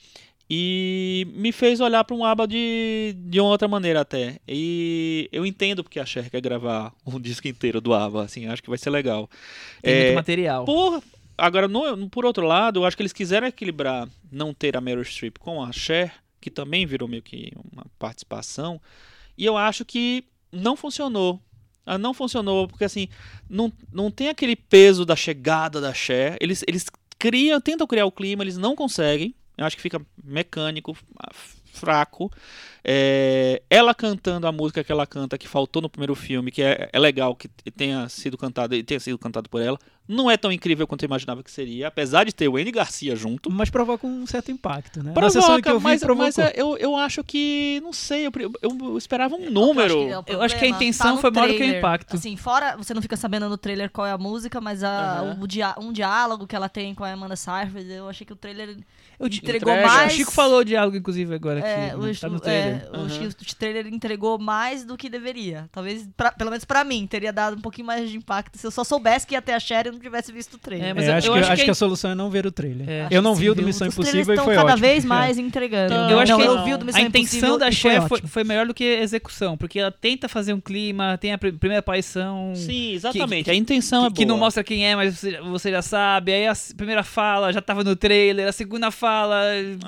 e me fez olhar para um ABBA de, de uma outra maneira até. E eu entendo porque a Cher quer gravar um disco inteiro do ABBA, assim, acho que vai ser legal. Tem É, muito material. por, agora, no, por outro lado, eu acho que eles quiseram equilibrar não ter a Meryl Streep com a Cher, que também virou meio que uma participação, e eu acho que não funcionou. Ah, não funcionou, porque assim, não, não tem aquele peso da chegada da Cher. Eles, eles criam, tentam criar o clima, eles não conseguem. Eu acho que fica mecânico, ah, fraco. É, ela cantando a música que ela canta, que faltou no primeiro filme, que é, é legal que tenha sido cantado e tenha sido cantado por ela, não é tão incrível quanto eu imaginava que seria, apesar de ter o Andy Garcia junto. Mas provoca um certo impacto, né? Na Provoca, que eu vi, mas, provocou. mas é, eu, eu acho que, não sei, eu, eu- eu esperava um Eu número. acho que é o Eu acho que a problema intenção tá foi maior do que o impacto. Assim, fora, você não fica sabendo no trailer qual é a música, mas a, Aham. o dia, um diálogo que ela tem com a Amanda Seyfried, eu achei que o trailer Eu te- entregou entrega. mais... O Chico falou de algo, inclusive, agora aqui. É, né? o, tá no o- trailer. é. Chico- o trailer entregou mais do que deveria. Talvez, pra- pelo menos pra mim, teria dado um pouquinho mais de impacto se eu só soubesse que ia ter a Cher e não tivesse visto o trailer. É, mas É, eu- acho eu que, acho acho que que a- solução é não ver o trailer. É. Eu que não vi o do? Missão Os Impossível e foi estão cada ótimo. vez É. mais entregando. Então, Eu acho não, que eu vi o do Missão a intenção da e foi foi, ótimo. foi melhor do que a execução, porque ela tenta fazer um clima, tem a pr- primeira aparição Sim, exatamente. que- a intenção é que, que não boa. mostra quem é, mas você, você já sabe. Aí a primeira fala já tava no trailer, a segunda fala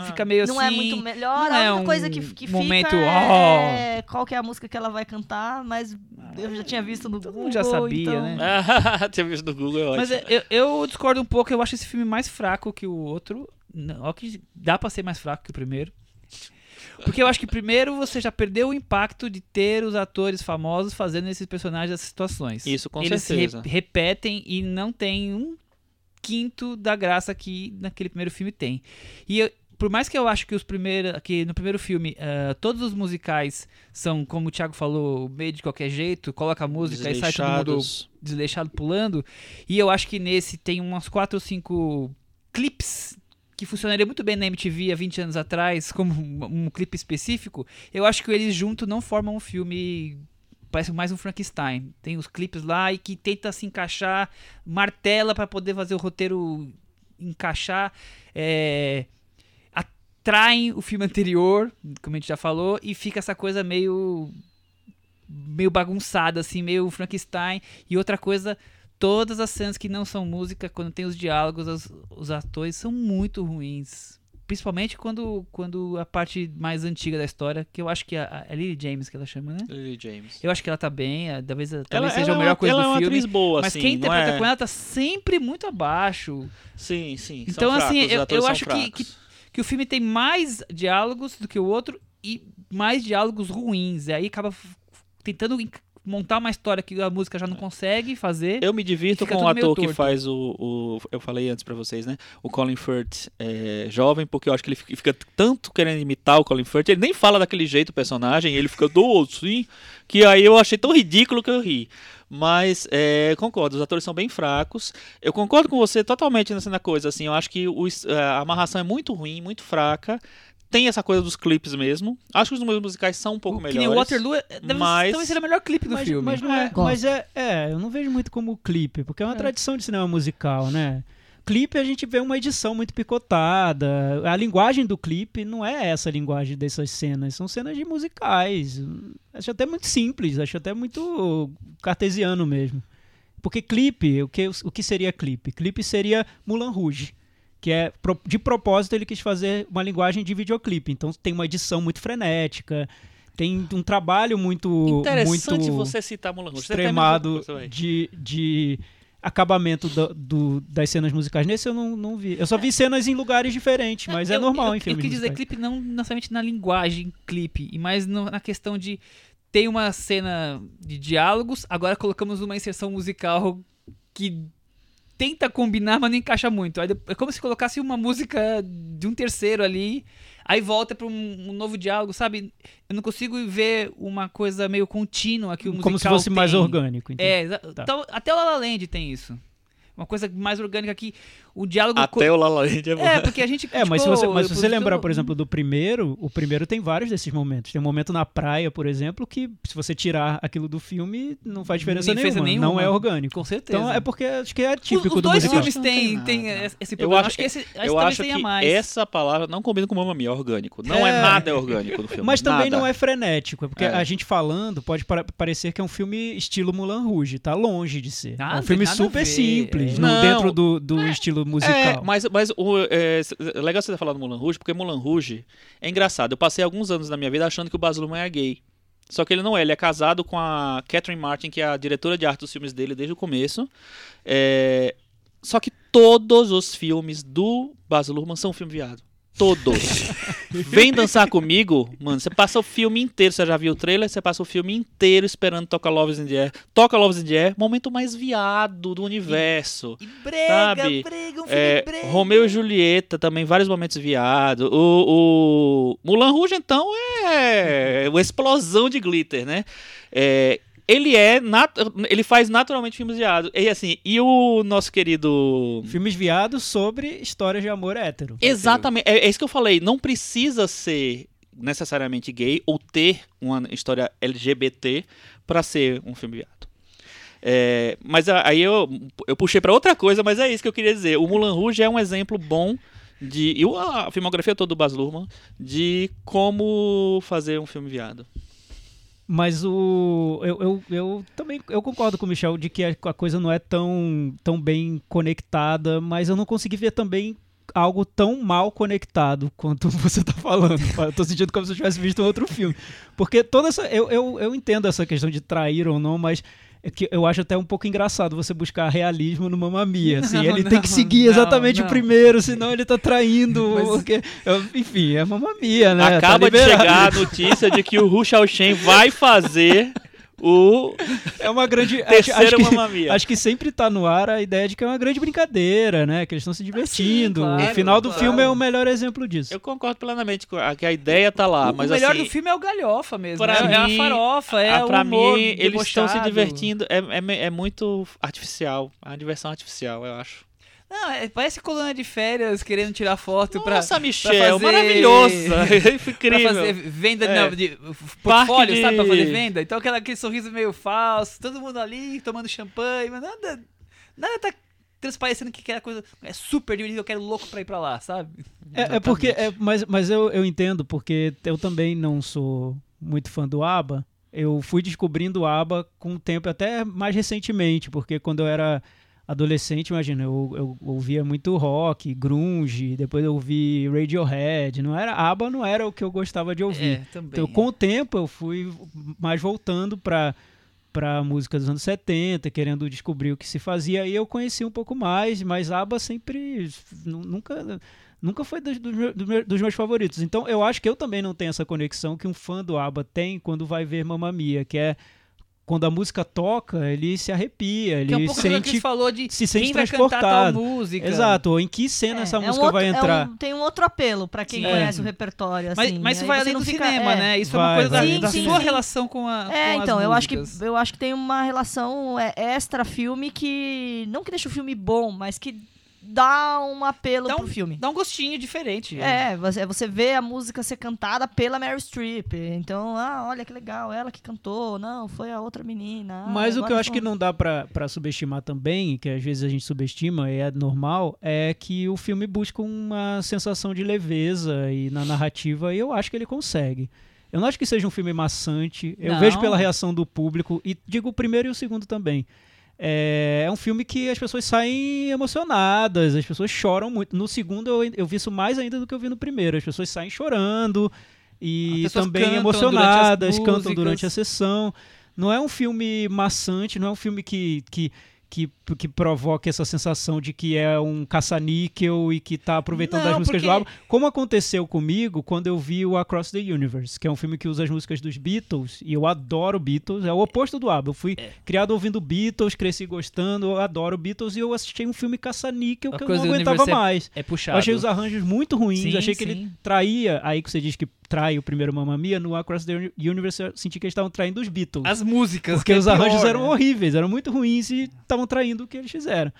fica meio Não assim. é muito melhor. não a é única um coisa que, que momento, fica é qual que é a música que ela vai cantar, mas eu já tinha visto no Todo Google, mundo já sabia, então- né? Tinha visto no Google, é ótimo. Mas eu, eu discordo um pouco, eu acho esse filme mais fraco que o outro. Não, que dá pra ser mais fraco que o primeiro. Porque eu acho que primeiro você já perdeu o impacto de ter os atores famosos fazendo esses personagens dessas situações. Isso, com Eles se certeza. re- repetem e não tem um quinto da graça que naquele primeiro filme tem. E eu- por mais que eu acho que os primeiros, que no primeiro filme ah, todos os musicais são, como o Thiago falou, meio de qualquer jeito, coloca a música e sai todo mundo desleixado pulando. E eu acho que nesse tem umas 4 ou 5 clips que funcionaria muito bem na MTV há 20 anos atrás, como um, um clipe específico. Eu acho que eles juntos não formam um filme. Parece mais um Frankenstein. Tem os clipes lá e que tenta se encaixar, martela para poder fazer o roteiro encaixar. É, atraem o filme anterior, como a gente já falou, e fica essa coisa meio meio bagunçada assim, meio Frankenstein. E outra coisa, todas as cenas que não são música, quando tem os diálogos, os, os atores são muito ruins. Principalmente quando, quando a parte mais antiga da história, que eu acho que é a, a Lily James que ela chama, né? Lily James. Eu acho que ela tá bem, eh, talvez, talvez Ela, seja ela a melhor é coisa ela do é uma filme. atriz boa, Mas assim, quem interpreta é... com ela tá sempre muito abaixo. Sim, sim. Então, assim, eu- eu acho que- fracos. Que o filme tem mais diálogos do que o outro e mais diálogos ruins. E aí acaba tentando montar uma história que a música já não consegue fazer. Eu me divirto com o ator que faz o, o- Eu falei antes pra vocês, né? O Colin Firth é, jovem, porque eu acho que ele fica, tanto querendo imitar o Colin Firth. Ele nem fala daquele jeito o personagem, ele fica do assim, que aí eu achei tão ridículo que eu ri. Mas é, concordo, os atores são bem fracos. Eu concordo com você totalmente nessa coisa. Assim, eu acho que o es- a amarração é muito ruim, muito fraca. Tem essa coisa dos clipes mesmo. Acho que os números musicais são um pouco que nem melhores. o Waterloo, é- deve, mas- talvez seja o melhor clipe do mas, filme. mas não é, Gosto. mas é, é, eu não vejo muito como clipe, porque é uma tradição de cinema musical, né? Clipe a gente vê uma edição muito picotada. A linguagem do clipe não é essa linguagem dessas cenas, são cenas de musicais. Acho até muito simples, acho até muito cartesiano mesmo. Porque clipe, o que, o que seria clipe? Clipe seria Mulan Rouge. Que é, de propósito, ele quis fazer uma linguagem de videoclipe. Então tem uma edição muito frenética, tem um trabalho muito. Interessante muito você citar Mulan Rouge. Extremado de, de acabamento do- do- das cenas musicais. Nesse eu não, não vi. Eu só vi cenas em lugares diferentes, mas é Eu- normal eu, em filmes Eu quis dizer clipe não necessariamente na linguagem clipe, e mais no- na questão de tem uma cena de diálogos, agora colocamos uma inserção musical que tenta combinar, mas não encaixa muito. É como se colocasse uma música de um terceiro ali, aí volta para um, um novo diálogo, sabe? Eu não consigo ver uma coisa meio contínua que o musical Como se fosse mais tem. orgânico. então. É, Tá. então, até o La La Land tem isso. Uma coisa mais orgânica que o diálogo... Até o La La Land é bom. É, porque a gente É, mas se você, mas o se você lembrar, por exemplo, do primeiro, o primeiro tem vários desses momentos. Tem um momento na praia, por exemplo, que se você tirar aquilo do filme, não faz diferença Nem fez nenhuma. Não nenhuma. é orgânico. Com certeza. Então é porque acho que é Os- típico Os do dois musical. filmes tem têm nada. tem esse esse Eu problema. acho, acho que esse, esse eu acho que mais. essa palavra não combina com Mamma Mia, orgânico. Não é, É. nada orgânico do filme. Mas também nada. não é frenético, é porque É. a gente falando pode pa- parecer que é um filme estilo Mulan Rouge, tá longe de ser. Ah, é um filme tem super simples, é. Não. dentro do, do estilo musical. É, mas, mas o, é, é legal você ter falado do Mulan Rouge, porque Mulan Rouge é engraçado. Eu passei alguns anos da minha vida achando que o Baz Luhrmann era gay. Só que ele não é, ele é casado com a Catherine Martin, que é a diretora de arte dos filmes dele desde o começo. É, Só que todos os filmes do Baz Luhrmann são filme viado. Todos. Vem dançar comigo, mano. Você passa o filme inteiro. Você já viu o trailer? Você passa o filme inteiro esperando tocar Loves in the Air. Toca Loves in the Air, momento mais viado do universo. E brega, Sabe, brega, um filme É, brega. Romeu e Julieta também, vários momentos viado. O, o Mulan Rouge, então, é uma explosão de glitter, né? É, ele é. nat- ele faz naturalmente filmes viados. E assim, e o nosso querido. Filmes viados sobre histórias de amor hétero. Exatamente, é, é isso que eu falei. Não precisa ser necessariamente gay ou ter uma história LGBT pra ser um filme viado. É, mas aí eu, eu puxei pra outra coisa, mas é isso que eu queria dizer. O Mulan Rouge é um exemplo bom de. E a filmografia toda do Baz Luhrmann de como fazer um filme viado. Mas o. Eu, eu, eu também eu concordo com o Michel de que a, coisa não é tão, tão bem conectada, mas eu não consegui ver também algo tão mal conectado quanto você tá falando. Eu tô sentindo como se eu tivesse visto um outro filme. Porque toda essa. Eu, eu, eu entendo essa questão de trair ou não, mas. É que eu acho até um pouco engraçado você buscar realismo no Mamma Mia. Assim, Não, ele não, tem que seguir não, exatamente não. o primeiro, senão ele tá traindo. Mas- Porque, eu- enfim, é Mamma Mia, né? Tá Acaba de liberado. chegar a notícia de que o Hu Shaoxen vai fazer o É uma grande. acho- terceiro acho Mia. Acho que sempre tá no ar a ideia de que é uma grande brincadeira, né? Que eles estão se divertindo. claro, o final do claro. filme é o melhor exemplo disso. Eu concordo plenamente com a, que a ideia tá lá, o mas melhor assim, do filme é o galhofa mesmo. pra né? é a mim- farofa, é ah, o pra humor mim eles estão se divertindo, é, é, é muito artificial, é uma diversão artificial, eu acho. Não, é- parece coluna de férias querendo tirar foto pra, Nossa, Michel, fazer- maravilhosa, pra incrível. fazer venda É. não, de portfólio, de- sabe? Pra fazer venda. Então aquela, aquele sorriso meio falso, todo mundo ali tomando champanhe, mas nada, nada tá transparecendo que aquela coisa é super divertido, eu quero louco pra ir pra lá, sabe? É, é porque. é- mas mas eu, eu entendo, porque eu também não sou muito fã do ABBA. Eu fui descobrindo o ABBA com o tempo, até mais recentemente, porque quando eu era adolescente, imagina, eu, eu ouvia muito rock, grunge, depois eu ouvi Radiohead. Não era, ABBA não era o que eu gostava de ouvir. É, também. Então, com o tempo, eu fui mais voltando para para música dos anos 70, querendo descobrir o que se fazia, e eu conheci um pouco mais, mas ABBA sempre nu- nunca nunca foi dos, dos dos meus favoritos. Então, eu acho que eu também não tenho essa conexão que um fã do ABBA tem quando vai ver Mamma Mia, que é quando a música toca, ele se arrepia, ele que é um pouco que sente ele falou de se sente quem vai cantar tal transportado. música. Exato, ou em que cena essa É, é um música outro- vai é entrar. um- tem um outro apelo pra quem Sim. conhece É. o repertório. Mas, assim, mas isso aí vai além do fica- cinema, é. né? Isso Vai, é uma coisa da, vai. da Sim, sua sim. relação com a É, com então, eu acho, que, eu acho que tem uma relação é, extra-filme que. Não que deixa o filme bom, mas que dá um apelo Dá um- pro filme. Dá um gostinho diferente. É, você, você vê a música ser cantada pela Meryl Streep. Então, ah, olha que legal, ela que cantou. Não, foi a outra menina. Ah, Mas o que eu acho que não dá pra pra subestimar também, e que às vezes a gente subestima e é normal, é que o filme busca uma sensação de leveza e na narrativa, e eu acho que ele consegue. Eu não acho que seja um filme maçante. Eu Não. vejo pela reação do público, e digo o primeiro e o segundo também. É, é um filme que as pessoas saem emocionadas, as pessoas choram muito. No segundo eu, eu vi isso mais ainda do que eu vi no primeiro. As pessoas saem chorando e também cantam emocionadas, durante cantam durante a sessão. Não é um filme maçante, não é um filme que, que, que, que provoca essa sensação de que é um caça-níquel e que tá aproveitando Não, as músicas porque- do álbum. Como aconteceu comigo quando eu vi o Across the Universe, que é um filme que usa as músicas dos Beatles, e eu adoro Beatles, é o oposto do ABBA. Eu fui É. criado ouvindo Beatles, cresci gostando, eu adoro Beatles, e eu assisti um filme caça-níquel que eu não aguentava é- mais. É Eu puxado. achei os arranjos muito ruins, Sim, achei que ele traía, aí que você diz que trai o primeiro Mamma Mia, no Across the Universe eu senti que eles estavam traindo os Beatles. As músicas. Porque que é os arranjos pior, eram né? horríveis, eram muito ruins e estavam traindo o que eles fizeram.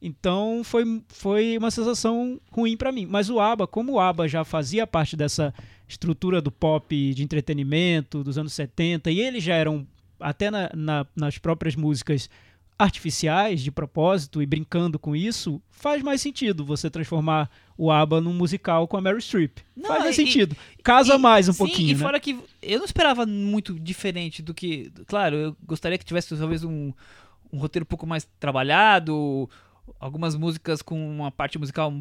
Então foi, foi uma sensação ruim pra mim. Mas o ABBA, como o ABBA já fazia parte dessa estrutura do pop de entretenimento dos anos 70, e eles já eram, até na- na- nas próprias músicas, artificiais de propósito e brincando com isso, faz mais sentido você transformar o ABBA num musical com a Meryl Streep. Não, faz e- sentido. Casa E- mais um sim, pouquinho, E né? fora que eu não esperava muito diferente do que. Claro, eu gostaria que tivesse talvez um, um roteiro um pouco mais trabalhado, algumas músicas com uma parte musical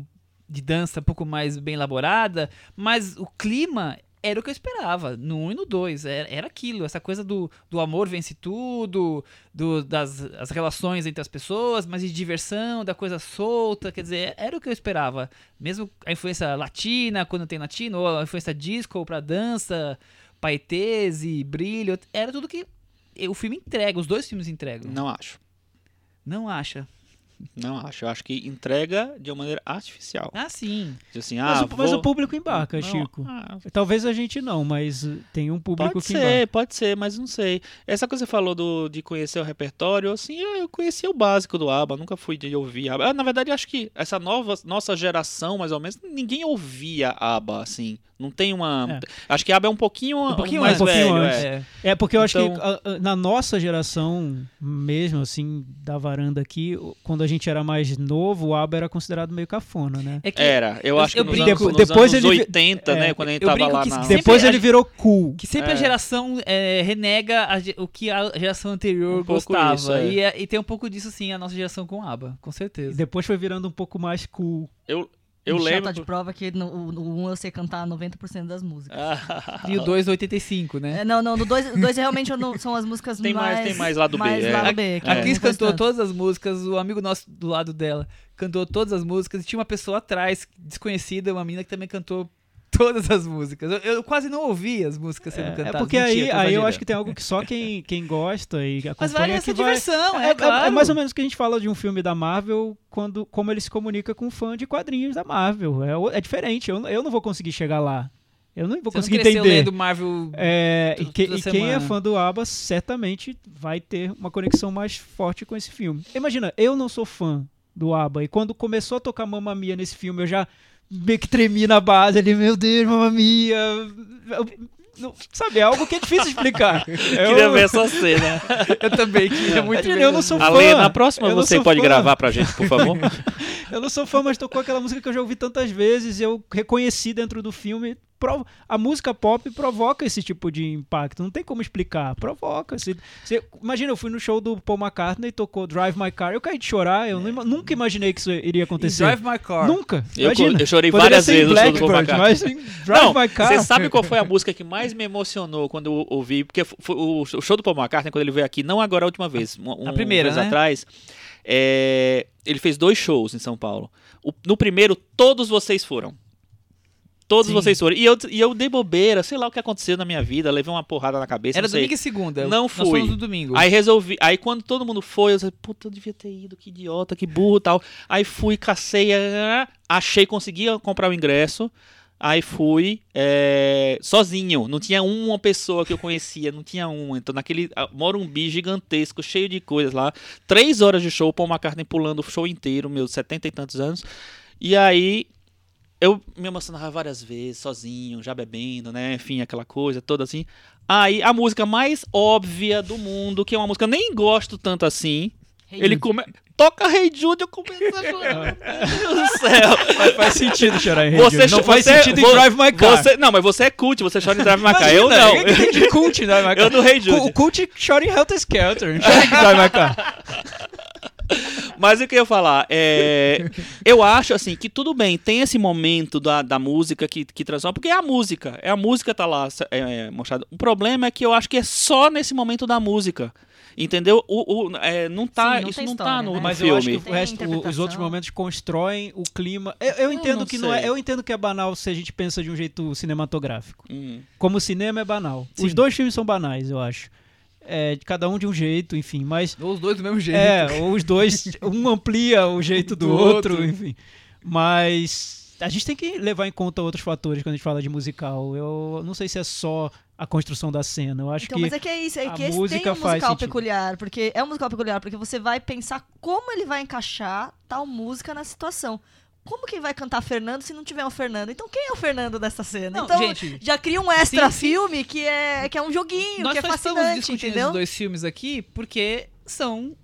de dança um pouco mais bem elaborada, mas o clima era o que eu esperava, no 1 e no 2. Era, era aquilo, essa coisa do, do amor vence tudo, do, das as relações entre as pessoas, mas de diversão, da coisa solta. Quer dizer, era o que eu esperava. Mesmo a influência latina, quando tem latino, ou a influência disco pra dança, paetês e brilho. Era tudo que o filme entrega, os dois filmes entregam. Não acho. Não acha? Não acho. Eu acho que entrega de uma maneira artificial. Ah, sim. Diz assim, Mas, ah, o, mas vou- o público embarca, Não, Chico. ah, Talvez a gente não, mas tem um público Pode que ser, embarca. pode ser, mas não sei. Essa coisa que você falou do, de conhecer o repertório, assim, eu eu conhecia o básico do ABBA, nunca fui de ouvir ABBA. Ah, Na verdade, acho que essa nova, nossa geração, mais ou menos, ninguém ouvia ABBA, assim. Não tem uma... Acho que ABBA é um pouquinho, Um pouquinho mais. Um pouquinho velho, antes. é. É. É, porque eu acho que Então- na nossa geração, mesmo assim, da varanda aqui, quando a gente era mais novo, o ABBA era considerado meio cafona, né? É que Era, eu, Eu- acho que eu nos, brinco- anos, nos depois anos ele vi- 80, é, né, quando a gente tava lá que na... Depois ele virou cool. Que sempre a É. geração é, renega a o que a geração anterior Um gostava. isso, é. e, é- e tem um pouco disso, sim, a nossa geração com ABBA, com certeza. Depois foi virando um pouco mais cool. Eu, eu lembro... tá de prova que no, no 1 eu sei cantar 90% das músicas. Ah, E o 2 85, né? É, não, não, no 2 dois realmente não- são as músicas Tem mais- mais... tem mais lado B, mais é. lado B, que A eu Cris cantou tanto. todas as músicas, o amigo nosso do lado dela cantou todas as músicas, e tinha uma pessoa atrás, desconhecida, uma menina que também cantou todas as músicas. Eu, eu quase não ouvi as músicas sendo É, cantadas. é porque aí, aí eu acho que tem algo que só quem, quem gosta e acompanha Mas vale essa vai... diversão, é, É, é- claro. é mais ou menos o que a gente fala de um filme da Marvel, quando, como ele se comunica com um fã de quadrinhos da Marvel. É, é diferente, eu, eu não vou conseguir chegar lá. Eu não vou Você não conseguir cresceu entender. lendo Marvel... É, e, que- e quem é fã do ABBA certamente vai ter uma conexão mais forte com esse filme. Imagina, eu não sou fã do ABBA e quando começou a tocar Mamma Mia nesse filme, eu já meio que tremi na base ali, meu Deus, Mamma Mia. Eu- não- sabe, é algo que é difícil explicar. Queria Eu- ver essa cena. Eu também queria muito ver eu não sou Ale, fã. na próxima Eu você pode fã. gravar pra gente, por favor? Eu não sou fã, mas tocou aquela música que eu já ouvi tantas vezes e eu reconheci dentro do filme. A música pop provoca esse tipo de impacto. Não tem como explicar. Provoca. Você- você- imagina, eu fui no show do Paul McCartney e tocou Drive My Car. Eu caí de chorar. Eu não ima- nunca imaginei que isso iria acontecer. Drive My Car. Nunca. Eu eu chorei Poderia várias vezes no show do Paul McCartney. mas em Drive Não, My Car. Você sabe qual foi a música que mais me emocionou quando eu ouvi? Porque foi o show do Paul McCartney, quando ele veio aqui, não agora a última vez, um, A um primeira, mês né? atrás, é, ele fez dois shows em São Paulo. O- no primeiro, todos vocês foram. Todos Sim. vocês foram. E eu, e eu dei bobeira, sei lá o que aconteceu na minha vida, levei uma porrada na cabeça. Era domingo e segunda. Não Nós fui. fomos no domingo. Aí resolvi. Aí quando todo mundo foi, eu disse, puta, eu devia ter ido, que idiota, que burro e tal. Aí fui, cacei, ah, achei, consegui comprar o ingresso. Aí fui é, sozinho, não tinha uma pessoa que eu conhecia, não tinha uma. Então, naquele Morumbi gigantesco, cheio de coisas lá. Três horas de show, Paul McCartney pulando o show inteiro, meus setenta e tantos anos. E aí eu me emocionava várias vezes, sozinho, já bebendo, né? Enfim, aquela coisa toda assim. Aí a música mais óbvia do mundo, que é uma música que eu nem gosto tanto assim. Hey ele Jude. come... toca Rei hey Jude, eu começo a chorar. Meu Deus do céu. Faz, faz sentido chorar em Você, Não faz você- sentido vo- em Drive My Car. Você, não, mas você é cult, você chora em Drive My Car. Eu não. Tem de cult em Drive My Car? Eu no Rei Cu- O Jude. cult chora em Helter Skelter. Não chora em Drive My Car. Mas o que eu ia falar? É, eu acho assim que tudo bem, tem esse momento da, da música que, que transforma, porque é a música, é a música tá lá é, mostrada. O problema é que eu acho que é só nesse momento da música. Entendeu? O, o- é, não tá, Sim, não isso não história, tá no, né? Mas filme. eu acho que o resto, o- os outros momentos constroem o clima. Eu, eu Eu entendo não que não é, sei. eu entendo que é banal se a gente pensa de um jeito cinematográfico. Hum. Como o cinema é banal. Sim. Os dois filmes são banais, eu acho. É, de cada um de um jeito, enfim, mas Ou os dois do mesmo jeito. é, ou os dois, um amplia o jeito do, Do outro, outro. enfim. Mas a gente tem que levar em conta outros fatores quando a gente fala de musical. Eu não sei se é só a construção da cena. Eu acho Então, que mas é que é isso, é a que esse tem música um faz musical peculiar, porque é um musical peculiar, porque você vai pensar como ele vai encaixar tal música na situação. Como que vai cantar Fernando se não tiver o Fernando? Então quem é o Fernando dessa cena? Não, então gente, já cria um extra sim, sim. filme que é que é um joguinho, Nós que é só estamos fascinante, discutindo entendeu? esses dois filmes aqui porque são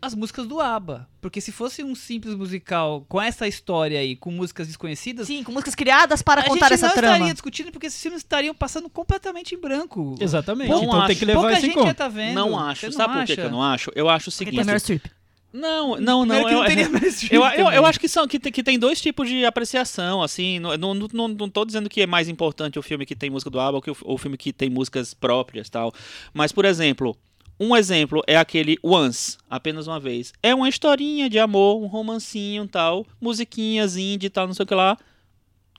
as músicas do ABBA. Porque se fosse um simples musical com essa história aí, com músicas desconhecidas, Sim, com músicas criadas para a contar gente essa não trama. estaria discutindo porque esses filmes estariam passando completamente em branco. Exatamente. Não então tem acho. que levar Pouca isso em gente ia conta. tá vendo. Não Você acho. não Sabe por que acha? que eu não acho? Eu acho o Porque seguinte. tem Meryl Streep. Não, não, não. Eu, não eu, eu, eu também. acho que, são, que, tem, que tem dois tipos de apreciação, assim. Não, não, não, não tô dizendo que é mais importante o filme que tem música do ou que o, o filme que tem músicas próprias tal. Mas, por exemplo, um exemplo é aquele Once, apenas uma vez. É uma historinha de amor, um romancinho tal, musiquinhas indie e tal, não sei o que lá.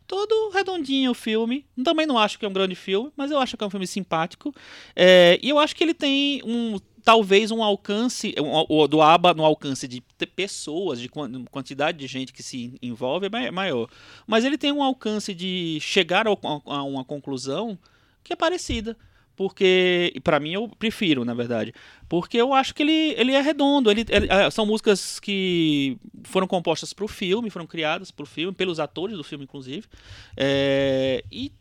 Todo redondinho o filme. Também não acho que é um grande filme, mas eu acho que é um filme simpático. É, e eu acho que ele tem um talvez um alcance um, do ABBA no alcance de pessoas, de quan- quantidade de gente que se envolve é mai- maior. Mas ele tem um alcance de chegar a uma conclusão que é parecida. Porque, para mim, eu prefiro, na verdade. Porque eu acho que ele, ele é redondo. Ele, ele- é, são músicas que foram compostas para o filme, foram criadas para o filme, pelos atores do filme, inclusive. É, e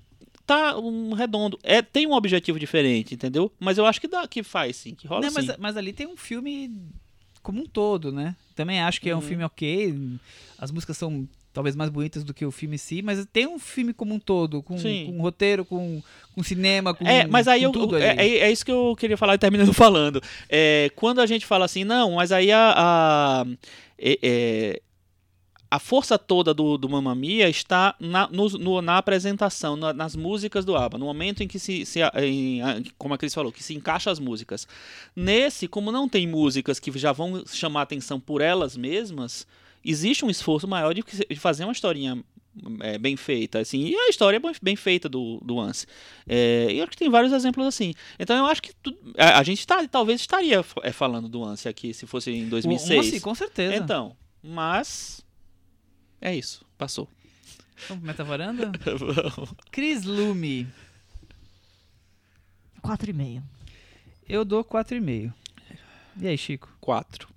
tá um redondo. É, tem um objetivo diferente, entendeu? Mas eu acho que dá, que faz, sim, que rola Não, sim. mas, mas ali tem um filme como um todo, né? Também acho que é um Uhum. filme ok. As músicas são talvez mais bonitas do que o filme em si, mas tem um filme como um todo, com, com roteiro, com, com cinema, com É, mas aí eu, tudo é, é, é isso que eu queria falar e terminando falando. É, quando a gente fala assim, não, mas aí a, a, é, é, a força toda do, do Mamma Mia está na, no- no- na apresentação, na- nas músicas do ABBA, no momento em que se, se em- como a Cris falou, que se encaixa as músicas. Nesse, como não tem músicas que já vão chamar atenção por elas mesmas, existe um esforço maior de, de fazer uma historinha é, bem feita, assim, e a história é bem- feita do, do Once. É, e eu acho que tem vários exemplos assim. Então eu acho que tu- a, a gente tá, talvez estaria é, falando do Once aqui se fosse em Um- um 2006. assim, com certeza. Então, mas é isso, passou. Vamos pro Meta Varanda? Vamos. Chris Lume. 4,5. Eu dou 4,5. E aí, Chico? Quatro.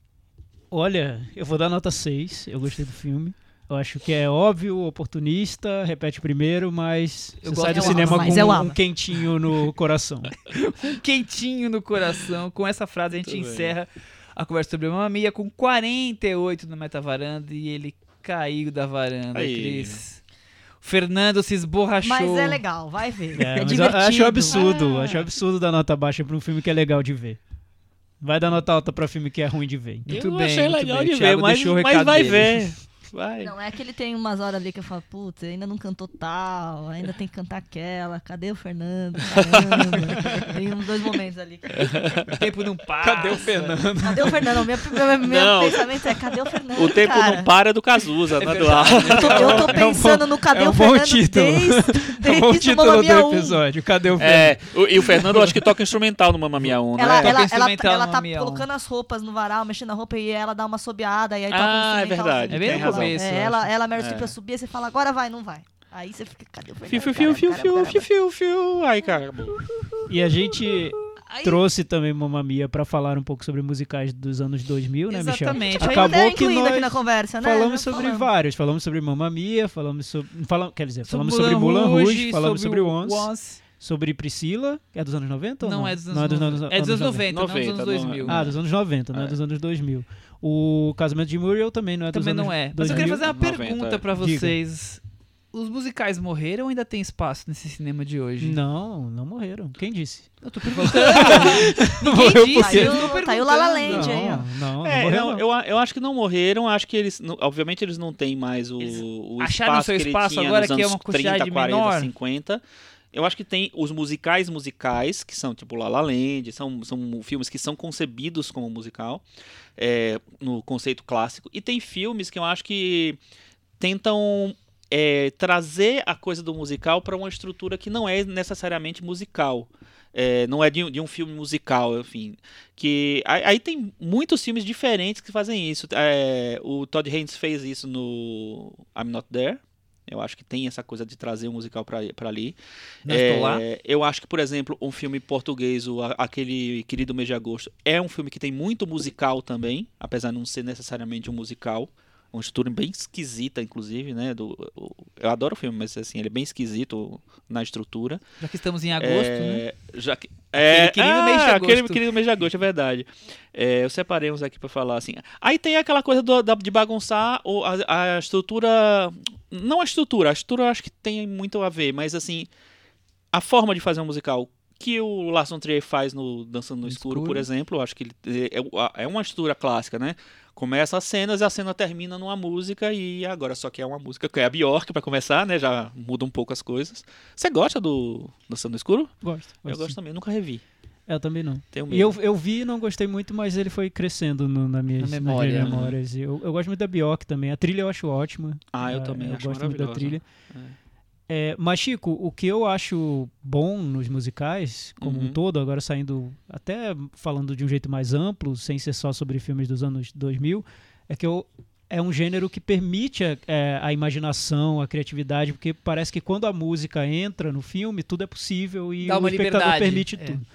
Olha, eu vou dar nota 6. Eu gostei do filme. Eu acho que é óbvio, oportunista, repete primeiro, mas Eu sai do cinema amo, com amo. um quentinho no coração. Um quentinho no coração. Com essa frase a gente Muito bem. encerra a conversa sobre Mamma Mia com 48 no Meta Varanda e ele caiu da varanda, Aí. Cris. O Fernando se esborrachou. Mas é legal, vai ver. É, É, mas acho absurdo, Ah. acho absurdo dar nota baixa pra um filme que é legal de ver. Vai dar nota alta pra filme que é ruim de ver. Muito eu bem, achei muito legal bem. de ver, Thiago mas, o mas recado vai dele. ver. Vai. Não, é que ele tem umas horas ali que eu falo, putz, ainda não cantou tal, ainda tem que cantar aquela, cadê o Fernando? Caramba. tem uns dois momentos ali. que- O tempo não passa. Cadê o Fernando? Cadê o Fernando? Meu, meu, meu pensamento é, cadê o Fernando? O tempo cara? não para do Cazuza, não é do verdade. ar. Eu tô, eu tô É um pensando bom- no cadê é um o bom Fernando título. desde, É desde o bom o título do Mia 1. episódio. Cadê o Fernando? É, e o Fernando eu acho que toca instrumental no Mamma Mia 1, Ela, né? Ela, ela, ela no tá colocando as roupas no varal, mexendo na roupa e ela dá uma sobeada e aí toca Ah, um é verdade, É no tem razão. Começo, É, ela, ela, Meryl Streep, É. e você fala, agora vai, não vai. Aí você fica, cadê o? Fiu, fiu, fiu, fiu, fiu, fiu, fiu, fiu. Ai, cara. E a gente Aí- trouxe também Mamma Mia pra falar um pouco sobre musicais dos anos 2000, né, Michel? Exatamente. Acabou que nós aqui na conversa, né? Falamos sobre falamos. vários. Falamos sobre Mamma Mia, falamos sobre... Quer dizer, falamos Sobre sobre Moulin Rouge, falamos sobre sobre o Once, Once. sobre Priscila, que é dos anos 90 ou não? Não, é dos anos, Não é dos 90. anos, É dos anos 90, não 90, dos anos não é. 2000. Ah, dos anos 90, não é, É. dos anos 2000. O Casamento de Muriel também não é dos Também não é. Mas 2000. eu queria fazer uma 90, pergunta pra Diga. vocês. Os musicais morreram ou ainda tem espaço nesse cinema de hoje? Não, não morreram. Quem disse? Eu tô perguntando. Ninguém disse. quê? eu Tá aí o La La perguntando. Land aí, ó. Não, não, É, morreu não, eu, eu acho que não morreram, acho que eles, obviamente eles não têm mais o, Eles o acharam espaço seu que espaço tinha agora, que é uma quantidade 30, 40, menor? 50. Eu acho que tem os musicais musicais, que são tipo La La Land, são, são filmes que são concebidos como musical, é, no conceito clássico. E tem filmes que eu acho que tentam é, trazer a coisa do musical para uma estrutura que não é necessariamente musical. É, não é de, um- de um filme musical, enfim. Que, aí, aí tem muitos filmes diferentes que fazem isso. É, o Todd Haynes fez isso no I'm Not There. Eu acho que tem essa coisa de trazer o musical para ali. Lá. É, Eu acho que, por exemplo, um filme português, o, aquele Querido Mês de Agosto, é um filme que tem muito musical também, apesar de não ser necessariamente um musical. Uma estrutura bem esquisita, inclusive, né? Do, eu adoro o filme, mas assim, ele é bem esquisito na estrutura. Já que estamos em agosto, né? É, Já que, é, querido mês de ah, Aquele agosto. querido mês de agosto, é verdade. É, eu separei uns aqui pra falar assim. Aí tem aquela coisa do- da- de bagunçar o- a, a estrutura. Não a estrutura, a estrutura eu acho que tem muito a ver, mas assim. A forma de fazer um musical que o Lars von Trier faz no Dançando no, No escuro, Escuro. por exemplo. Eu acho que ele é, é uma estrutura clássica, né? Começa as cenas e a cena termina numa música e agora só que é uma música que é a Bjork pra começar, né? Já muda um pouco as coisas. Você gosta do Dançando no Escuro? Gosto. Eu gosto também, nunca revi. Eu também não. Tenho medo. E eu, eu vi e não gostei muito, mas ele foi crescendo no, na minhas, Na nas memória, minhas né? memórias. Eu, eu gosto muito da Bjork também. A trilha eu acho ótima. Ah, eu Ah, também eu acho gosto muito da trilha. É, mas, Chico, o que eu acho bom nos musicais, como um Uhum. todo, agora saindo até falando de um jeito mais amplo, sem ser só sobre filmes dos anos 2000, é que eu, é um gênero que permite a, é, a imaginação, a criatividade, porque parece que quando a música entra no filme, tudo é possível e Dá o espectador liberdade, permite é. tudo.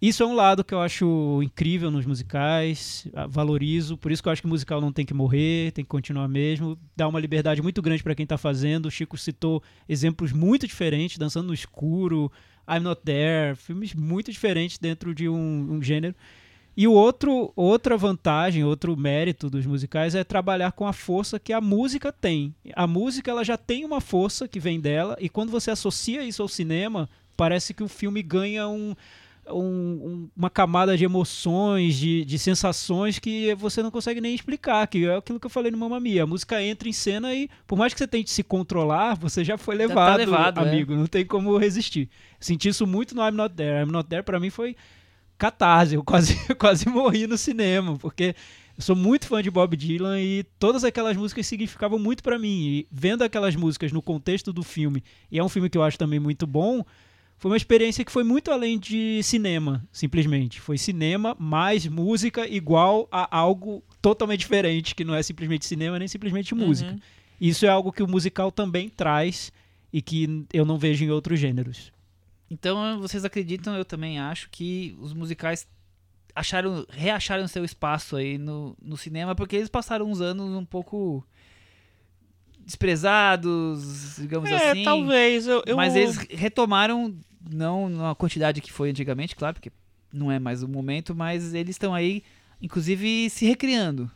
Isso é um lado que eu acho incrível nos musicais, valorizo, por isso que eu acho que o musical não tem que morrer, tem que continuar mesmo, dá uma liberdade muito grande para quem está fazendo. O Chico citou exemplos muito diferentes, Dançando no Escuro, I'm Not There, filmes muito diferentes dentro de um, um gênero. E o outro, outra vantagem, outro mérito dos musicais é trabalhar com a força que a música tem. A música ela já tem uma força que vem dela e quando você associa isso ao cinema, parece que o filme ganha um, um- um- uma camada de emoções, de, de sensações que você não consegue nem explicar, que é aquilo que eu falei no Mamma Mia. A música entra em cena e, por mais que você tente se controlar, você já foi tá levado, levado, é. amigo. Não tem como resistir. Senti isso muito no I'm Not There. I'm Not There pra mim foi catarse. Eu quase, quase morri no cinema, porque eu sou muito fã de Bob Dylan e todas aquelas músicas significavam muito pra mim. E vendo aquelas músicas no contexto do filme, e é um filme que eu acho também muito bom, foi uma experiência que foi muito além de cinema, simplesmente. Foi cinema mais música igual a algo totalmente diferente, que não é simplesmente cinema nem simplesmente música. Uhum. Isso é algo que o musical também traz e que eu não vejo em outros gêneros. Então vocês acreditam, eu também acho, que os musicais acharam, reacharam seu espaço aí no, no cinema, porque eles passaram uns anos um pouco desprezados, digamos É, assim. talvez. Eu, eu- Mas eles retomaram, não na quantidade que foi antigamente, claro, porque não é mais o momento, mas eles estão aí, inclusive, se recriando.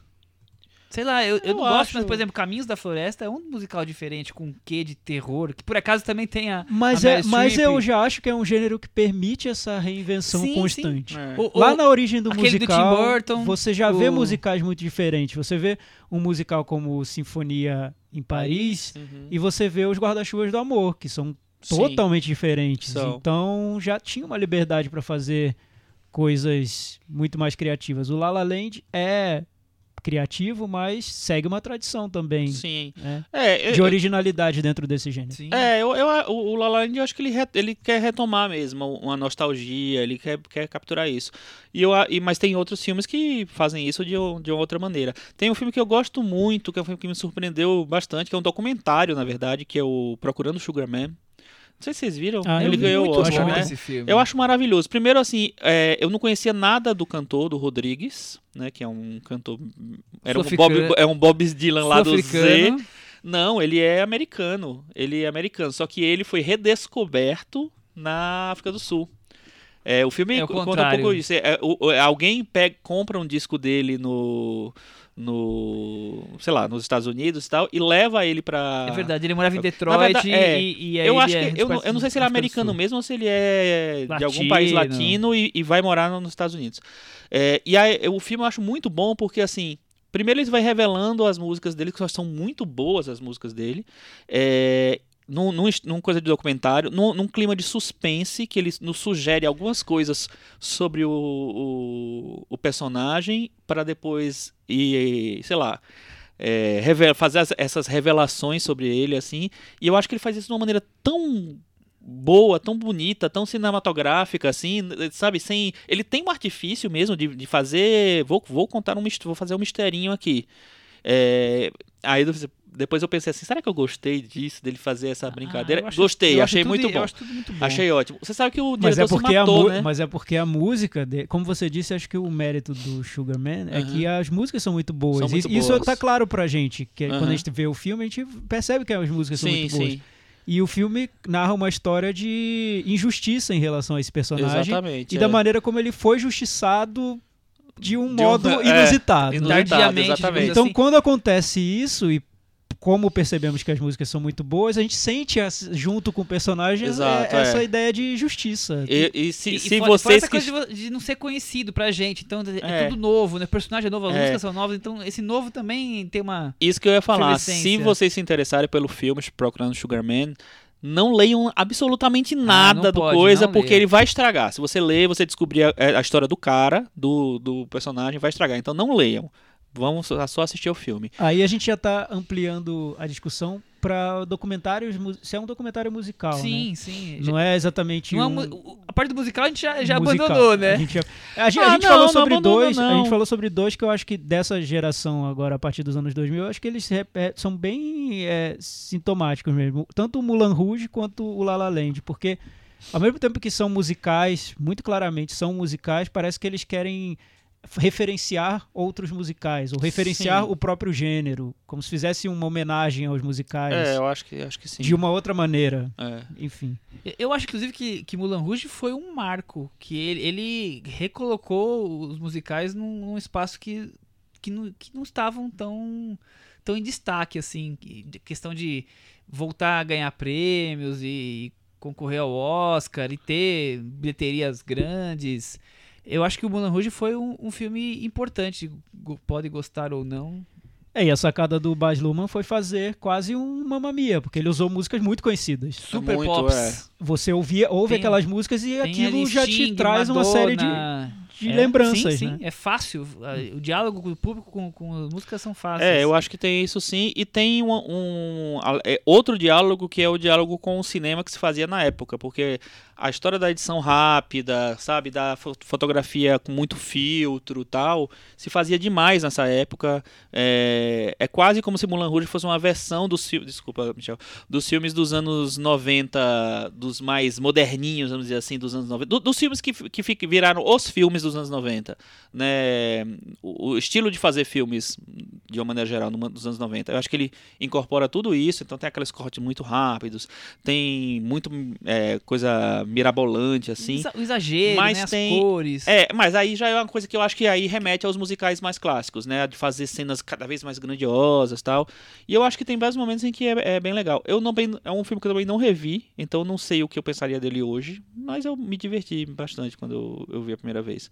Sei lá, eu, eu Eu não gosto, acho- mas, por exemplo, Caminhos da Floresta é um musical diferente, com um quê de terror, que por acaso também tem a. Mas, a é, mas eu já acho que é um gênero que permite essa reinvenção Sim, constante. É. o- Lá o- na origem do do musical, Tim Burton, você já vê o- musicais muito diferentes. Você vê um musical como Sinfonia em Paris Uhum. e você vê os Guarda-Chuvas do Amor, que são Sim. totalmente diferentes. São. Então já tinha uma liberdade para fazer coisas muito mais criativas. O La La Land é criativo, mas segue uma tradição também Sim. né, É, eu- de originalidade dentro desse gênero. Sim. É, eu, eu, o La La Land, eu acho que ele, re- ele quer retomar mesmo uma nostalgia, ele quer, quer capturar isso. E eu, e, mas tem outros filmes que fazem isso de, de uma outra maneira. Tem um filme que eu gosto muito, que é um filme que me surpreendeu bastante, que é um documentário, na verdade, que é o Procurando Sugar Man. Não sei se vocês viram. Ah, ele ganhou o Oscar, né? Eu acho maravilhoso. Primeiro, assim, é, eu não conhecia nada do cantor, do Rodrigues, né? Que é um cantor. Era um Bob, é um Bob Dylan lá do Z. Não, ele é americano. Ele é americano. Só que ele foi redescoberto na África do Sul. É, o filme É o conta um pouco isso. É, o- o- alguém pega, compra um disco dele no. No. sei lá, nos Estados Unidos e tal, e leva ele pra. É verdade, ele morava em Detroit verdade, é. e, e aí Eu ele acho é que. Eu, não- eu não sei se ele é americano mesmo ou se ele é de algum país Latino. latino e, e vai morar no- nos Estados Unidos. É, e aí, o filme eu acho muito bom porque, assim. Primeiro ele vai revelando as músicas dele, que são muito boas as músicas dele. É, num, num, coisa de documentário, num, num clima de suspense, que ele nos sugere algumas coisas sobre o, o, o personagem, para depois ir, sei lá, é, reve- fazer as- essas revelações sobre ele, assim. E eu acho que ele faz isso de uma maneira tão boa, tão bonita, tão cinematográfica, assim, sabe? Sem, ele tem um artifício mesmo de, de fazer. Vou, vou contar um, vou fazer um misterinho aqui. É, aí eu- depois eu pensei assim, será que eu gostei disso dele fazer essa brincadeira? Ah, acho- Gostei, achei tudo- muito bom. muito bom. Achei ótimo. Você sabe que o Mas diretor é, porque a matou, mu- né? mas é porque a música, de- como você disse, acho que o mérito do Sugar Man é que as músicas são muito boas. São muito isso, boas. tá claro pra gente, que Aham. quando a gente vê o filme, a gente percebe que as músicas são Sim, muito boas. sim. E o filme narra uma história de injustiça em relação a esse personagem Exatamente. e é. da maneira como ele foi justiçado de um De um- modo é, inusitado. né? inusitado, Tardiamente, exatamente. digamos Então, assim. quando acontece isso, e como percebemos que as músicas são muito boas, a gente sente as- junto com o personagem é- Exato, essa é. ideia de justiça. E, e se, E- e se fora- fora vocês essa que coisa de não ser conhecido pra gente, então é, É. tudo novo, né? O personagem é novo, as É. músicas são novas, então esse novo também tem uma. Isso que eu ia falar. Se vocês se interessarem pelo filme Procurando Sugar Man, não leiam absolutamente nada Ah, do pode, coisa, porque leia. ele vai estragar. Se você ler, você descobrir a, a história do cara, do, do personagem, vai estragar. Então não leiam. Vamos só só assistir ao filme. Aí a gente já tá ampliando a discussão para documentários, se é um documentário musical, sim, né? sim. Não é exatamente Não é um o- a parte do musical a gente já, já musical. abandonou, né? A gente, já- a gente- a Ah, gente não, falou sobre dois, a gente falou sobre dois que eu acho que dessa geração agora a partir dos anos 2000, eu acho que eles se repet- são bem é, sintomáticos mesmo, tanto o Mulan Rouge quanto o La La Land, porque ao mesmo tempo que são musicais, muito claramente são musicais, parece que eles querem referenciar outros musicais ou referenciar Sim. o próprio gênero, como se fizesse uma homenagem aos musicais É, eu acho que, acho que sim. de uma outra maneira, É. enfim. Eu acho, inclusive, que, que Mulan Rouge foi um marco, que ele, ele recolocou os musicais num, num espaço que, que, não, que não estavam tão, tão em destaque, assim, questão de voltar a ganhar prêmios e concorrer ao Oscar e ter bilheterias grandes. Eu acho que o Mulan Rouge foi um, um filme importante, pode gostar ou não. É, e a sacada do Baz Luhrmann foi fazer quase um Mamma Mia, porque ele usou músicas muito conhecidas. Super muito, Pops. é. Você ouvia, ouve Tem- aquelas músicas e aquilo já te traz uma série de, Madonna, de É, lembranças, sim, né? sim, é fácil. O diálogo com o público com, com as músicas são fáceis. É, eu acho que tem isso sim. E tem um, um- é, outro diálogo que é o diálogo com o cinema que se fazia na época, porque a história da edição rápida, sabe, da fo- fotografia com muito filtro tal, se fazia demais nessa época. É, é quase como se Mulan Rouge fosse uma versão dos filmes, desculpa, Michel, dos filmes dos anos 90, dos mais moderninhos, vamos dizer assim, dos anos 90, do- dos filmes que, que viraram os filmes dos anos 90, né? O, o estilo de fazer filmes de uma maneira geral dos anos 90. Eu acho que ele incorpora tudo isso, então tem aqueles cortes muito rápidos, tem muito é, coisa mirabolante assim. O exagero, Mas né? As tem- cores. É, mas aí já é uma coisa que eu acho que aí remete aos musicais mais clássicos, né? De fazer cenas cada vez mais grandiosas tal. E eu acho que tem vários momentos em que é, é bem legal. Eu não bem, é um filme que eu também não revi, então não sei o que eu pensaria dele hoje, mas eu me diverti bastante quando eu, eu vi a primeira vez.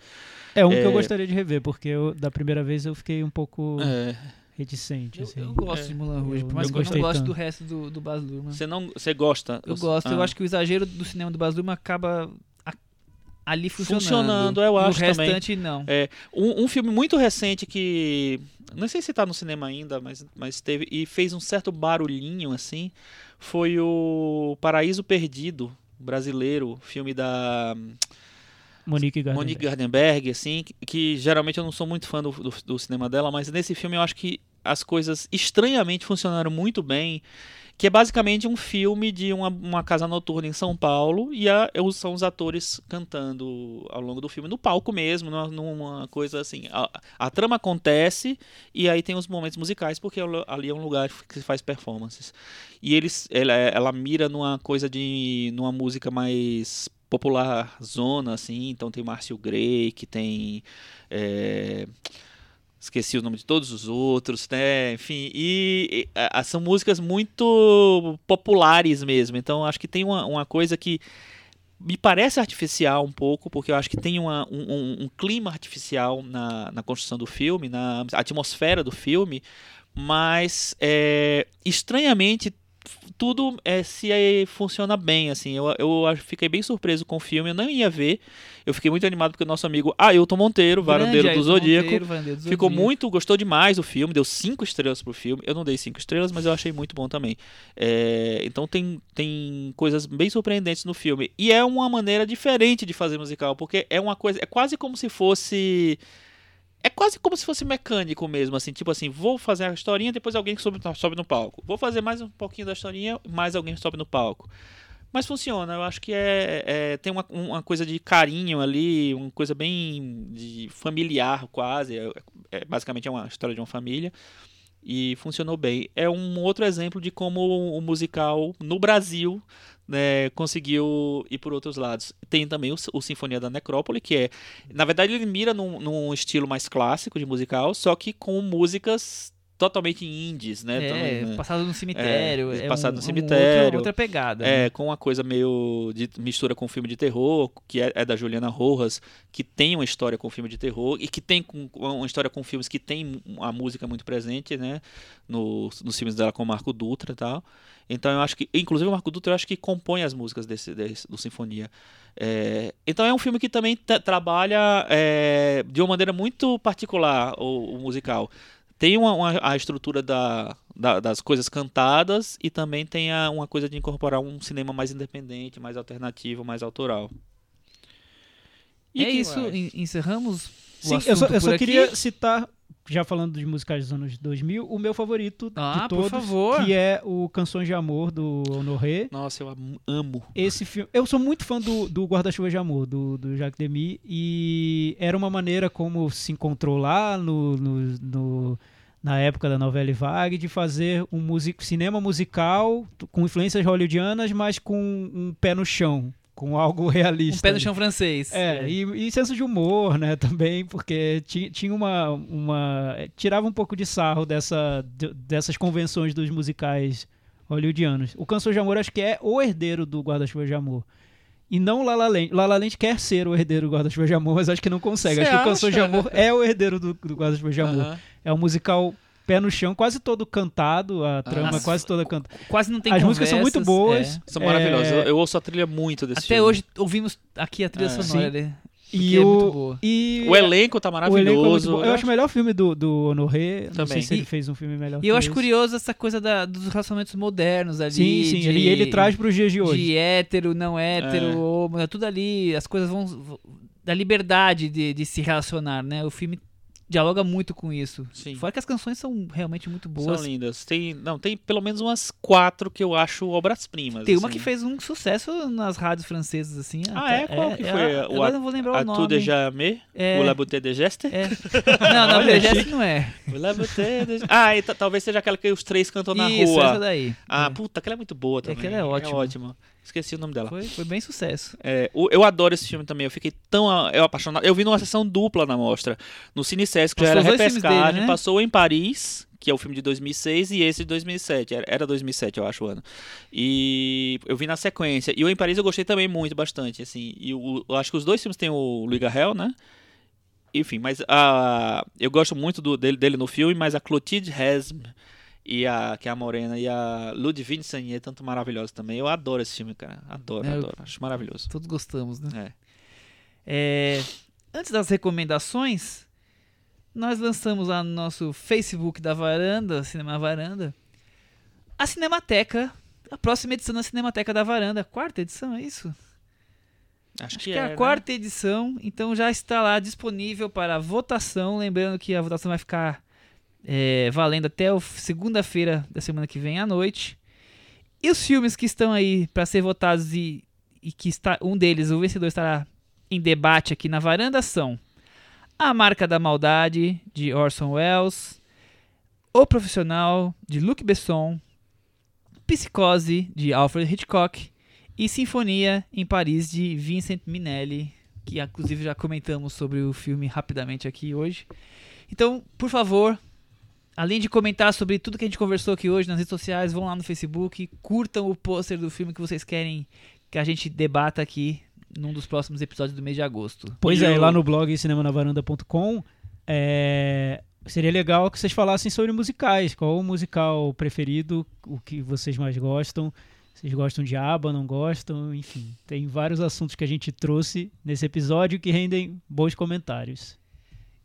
É um que eu É. gostaria de rever, porque eu, da primeira vez eu fiquei um pouco É, reticente. Eu, assim. eu gosto É. de Mulan Rouge, Eu por mais não que eu não goste tanto. do resto do, do Baz Luhrmann. você não, você gosta? Eu gosto, eu Ah. acho que o exagero do cinema do Baz Luhrmann acaba a- ali funcionando. Funcionando, eu acho também. restante, não. É, um, um filme muito recente que. Não sei se tá no cinema ainda, mas, mas teve. E fez um certo barulhinho assim. Foi o Paraíso Perdido, brasileiro, filme da Monique Gardenberg. Monique Gardenberg, assim, que, que geralmente eu não sou muito fã do, do, do cinema dela, mas nesse filme eu acho que as coisas estranhamente funcionaram muito bem. Que é basicamente um filme de uma, uma casa noturna em São Paulo e a, são os atores cantando ao longo do filme, no palco mesmo, numa, numa coisa assim. A, a trama acontece e aí tem os momentos musicais, porque ali é um lugar que se faz performances. E eles, ela, ela mira numa coisa de. numa música mais popular zona, assim, então tem Márcio Grey, que tem. é, esqueci o nome de todos os outros, né? Enfim, e, e, são músicas muito populares mesmo. Então acho que tem uma, uma coisa que me parece artificial um pouco, porque eu acho que tem uma, um, um- um clima artificial na, na construção do filme, na atmosfera do filme, mas é, estranhamente tudo é, se é, funciona bem, assim, eu, eu fiquei bem surpreso com o filme, eu não ia ver, eu fiquei muito animado porque o nosso amigo Ailton Monteiro, varandeiro do Zodíaco, Monteiro, varandeiro do Ficou Zodíaco. muito, gostou demais do filme, deu cinco estrelas pro filme. Eu não dei cinco estrelas, mas eu achei muito bom também. É, então tem, tem coisas bem surpreendentes no filme. E é uma maneira diferente de fazer musical, porque é uma coisa. É quase como se fosse. É quase como se fosse mecânico mesmo, assim, tipo assim, vou fazer a historinha, depois alguém sobe, sobe no palco. Vou fazer mais um pouquinho da historinha, mais alguém sobe no palco. Mas funciona, eu acho que é, é- tem uma, uma coisa de carinho ali, uma coisa bem familiar quase. É, é- basicamente é uma história de uma família e funcionou bem. É um outro exemplo de como o musical no Brasil né, conseguiu ir por outros lados. Tem também o, o Sinfonia da Necrópole, que é, na verdade, ele mira num, num estilo mais clássico de musical, só que com músicas totalmente indies, né? É, também, né? passado no cemitério. É, É, passado um- no um cemitério. outro- outra pegada. né? É, com uma coisa meio de mistura com filme de terror, que é, é da Juliana Rojas, que tem uma história com filme de terror e que tem com- uma história com filmes que tem a música muito presente, né? Nos, nos filmes dela com o Marco Dutra e tal. Então eu acho que, inclusive o Marco Dutra eu acho que compõe as músicas desse, desse- do Sinfonia. É, então é um filme que também tra- trabalha é, de uma maneira muito particular o, o musical. Tem uma, uma- a estrutura da, da- das coisas cantadas e também tem a- uma coisa de incorporar um cinema mais independente, mais alternativo, mais autoral. E é isso, encerramos o Sim, eu só, eu por só aqui. queria citar, já falando de musicais dos anos 2000, o meu favorito Ah, de todos, que é o Canções de Amor, do Honoré. Nossa, eu am- amo. Esse filme, eu sou muito fã do, do Guarda-Chuva de Amor, do, do Jacques Demy, e era uma maneira como se encontrou lá no, no- no- na época da novela Vague de fazer um music, cinema musical com influências hollywoodianas, mas com um pé no chão, com algo realista. Um pé no chão francês. É, e, e senso de humor, né, também, porque ti- tinha uma, uma... Tirava um pouco de sarro dessa, de- dessas convenções dos musicais hollywoodianos. O Canção de Amor acho que é o herdeiro do Guarda-Chuva de Amor. E não La La Land. La La Land quer ser o herdeiro do Guarda-Chuva de Amor, mas acho que não consegue. Cê acho que o Canção de? Amor é o herdeiro do, do Guarda-Chuva de Amor. É um musical pé no chão, quase todo cantado, a trama é Nossa, quase toda cantada. Quase não tem As músicas são muito conversas, boas. é. São maravilhosos. É, Eu, eu ouço a trilha muito desse Até filme. hoje ouvimos aqui a trilha É. sonora dele. E é muito o, boa. e O elenco tá o elenco é maravilhoso. bom. Eu acho o melhor filme do, do Honoré. Não Também. sei se ele E- fez um filme melhor E eu acho curioso essa coisa da- dos relacionamentos modernos ali. Sim, sim. de- ele, ele traz para os dias de hoje. De hétero, não hétero, É. homo, é tudo ali. As coisas vão. vão- da liberdade de, de se relacionar, né? O filme dialoga muito com isso. Sim. Fora que as canções são realmente muito boas. São lindas. Tem, não, tem pelo menos umas quatro que eu acho obras-primas. Tem uma assim. que fez um sucesso nas rádios francesas, assim. Ah, é? Qual que foi? a- O agora A- não vou lembrar A o nome. Tu déjà aimé? É. O La Beauté de Geste? É. Não, não, Olha, Olha, não é. O La Beauté de... Ah, e ta- talvez seja aquela que os três cantam na Isso, rua. essa daí. Ah, É. puta, aquela é muito boa também. Aquela é ótima. ótima. Esqueci o nome dela. Foi, foi bem sucesso. É, o- eu adoro esse filme também. Eu fiquei tão ah, eu apaixonado. Eu vi numa sessão dupla na mostra. No Cine Sesc, já era repescagem. dele, né? Passou em Paris, que é o filme de 2006, e esse de 2007. Era, era 2007, eu acho, o ano. E eu vi na sequência. E o Em Paris eu gostei também muito, bastante. Assim. E o, eu acho que os dois filmes têm o Liga Hell, né? Enfim, mas a, eu gosto muito do- dele, dele no filme, mas a Clotilde Hesme e a que é a Morena e a Ludwig Sagnier tanto maravilhosos também. Eu adoro esse filme, cara. Adoro, É, adoro. Acho maravilhoso. Todos gostamos, né? É. É, antes das recomendações, nós lançamos lá no nosso Facebook da Varanda, Cinema Varanda, a Cinemateca, a próxima edição da Cinemateca da Varanda. Quarta edição, é isso? Acho, Acho que é a quarta edição, então já está lá disponível para votação. Lembrando que a votação vai ficar é, valendo até segunda-feira da semana que vem à noite. E os filmes que estão aí para ser votados e, e que está um deles, o vencedor estará em debate aqui na varanda são A Marca da Maldade de Orson Welles, O Profissional de Luc Besson, Psicose de Alfred Hitchcock e Sinfonia em Paris de Vincent Minelli, que inclusive já comentamos sobre o filme rapidamente aqui hoje. Então, por favor, além de comentar sobre tudo que a gente conversou aqui hoje nas redes sociais, vão lá no Facebook, curtam o pôster do filme que vocês querem que a gente debata aqui num dos próximos episódios do mês de agosto. Pois E é, o- lá no blog cinemanavaranda.com é, seria legal que vocês falassem sobre musicais. Qual o musical preferido, o que vocês mais gostam. Vocês gostam de ABBA, não gostam? Enfim, tem vários assuntos que a gente trouxe nesse episódio que rendem bons comentários.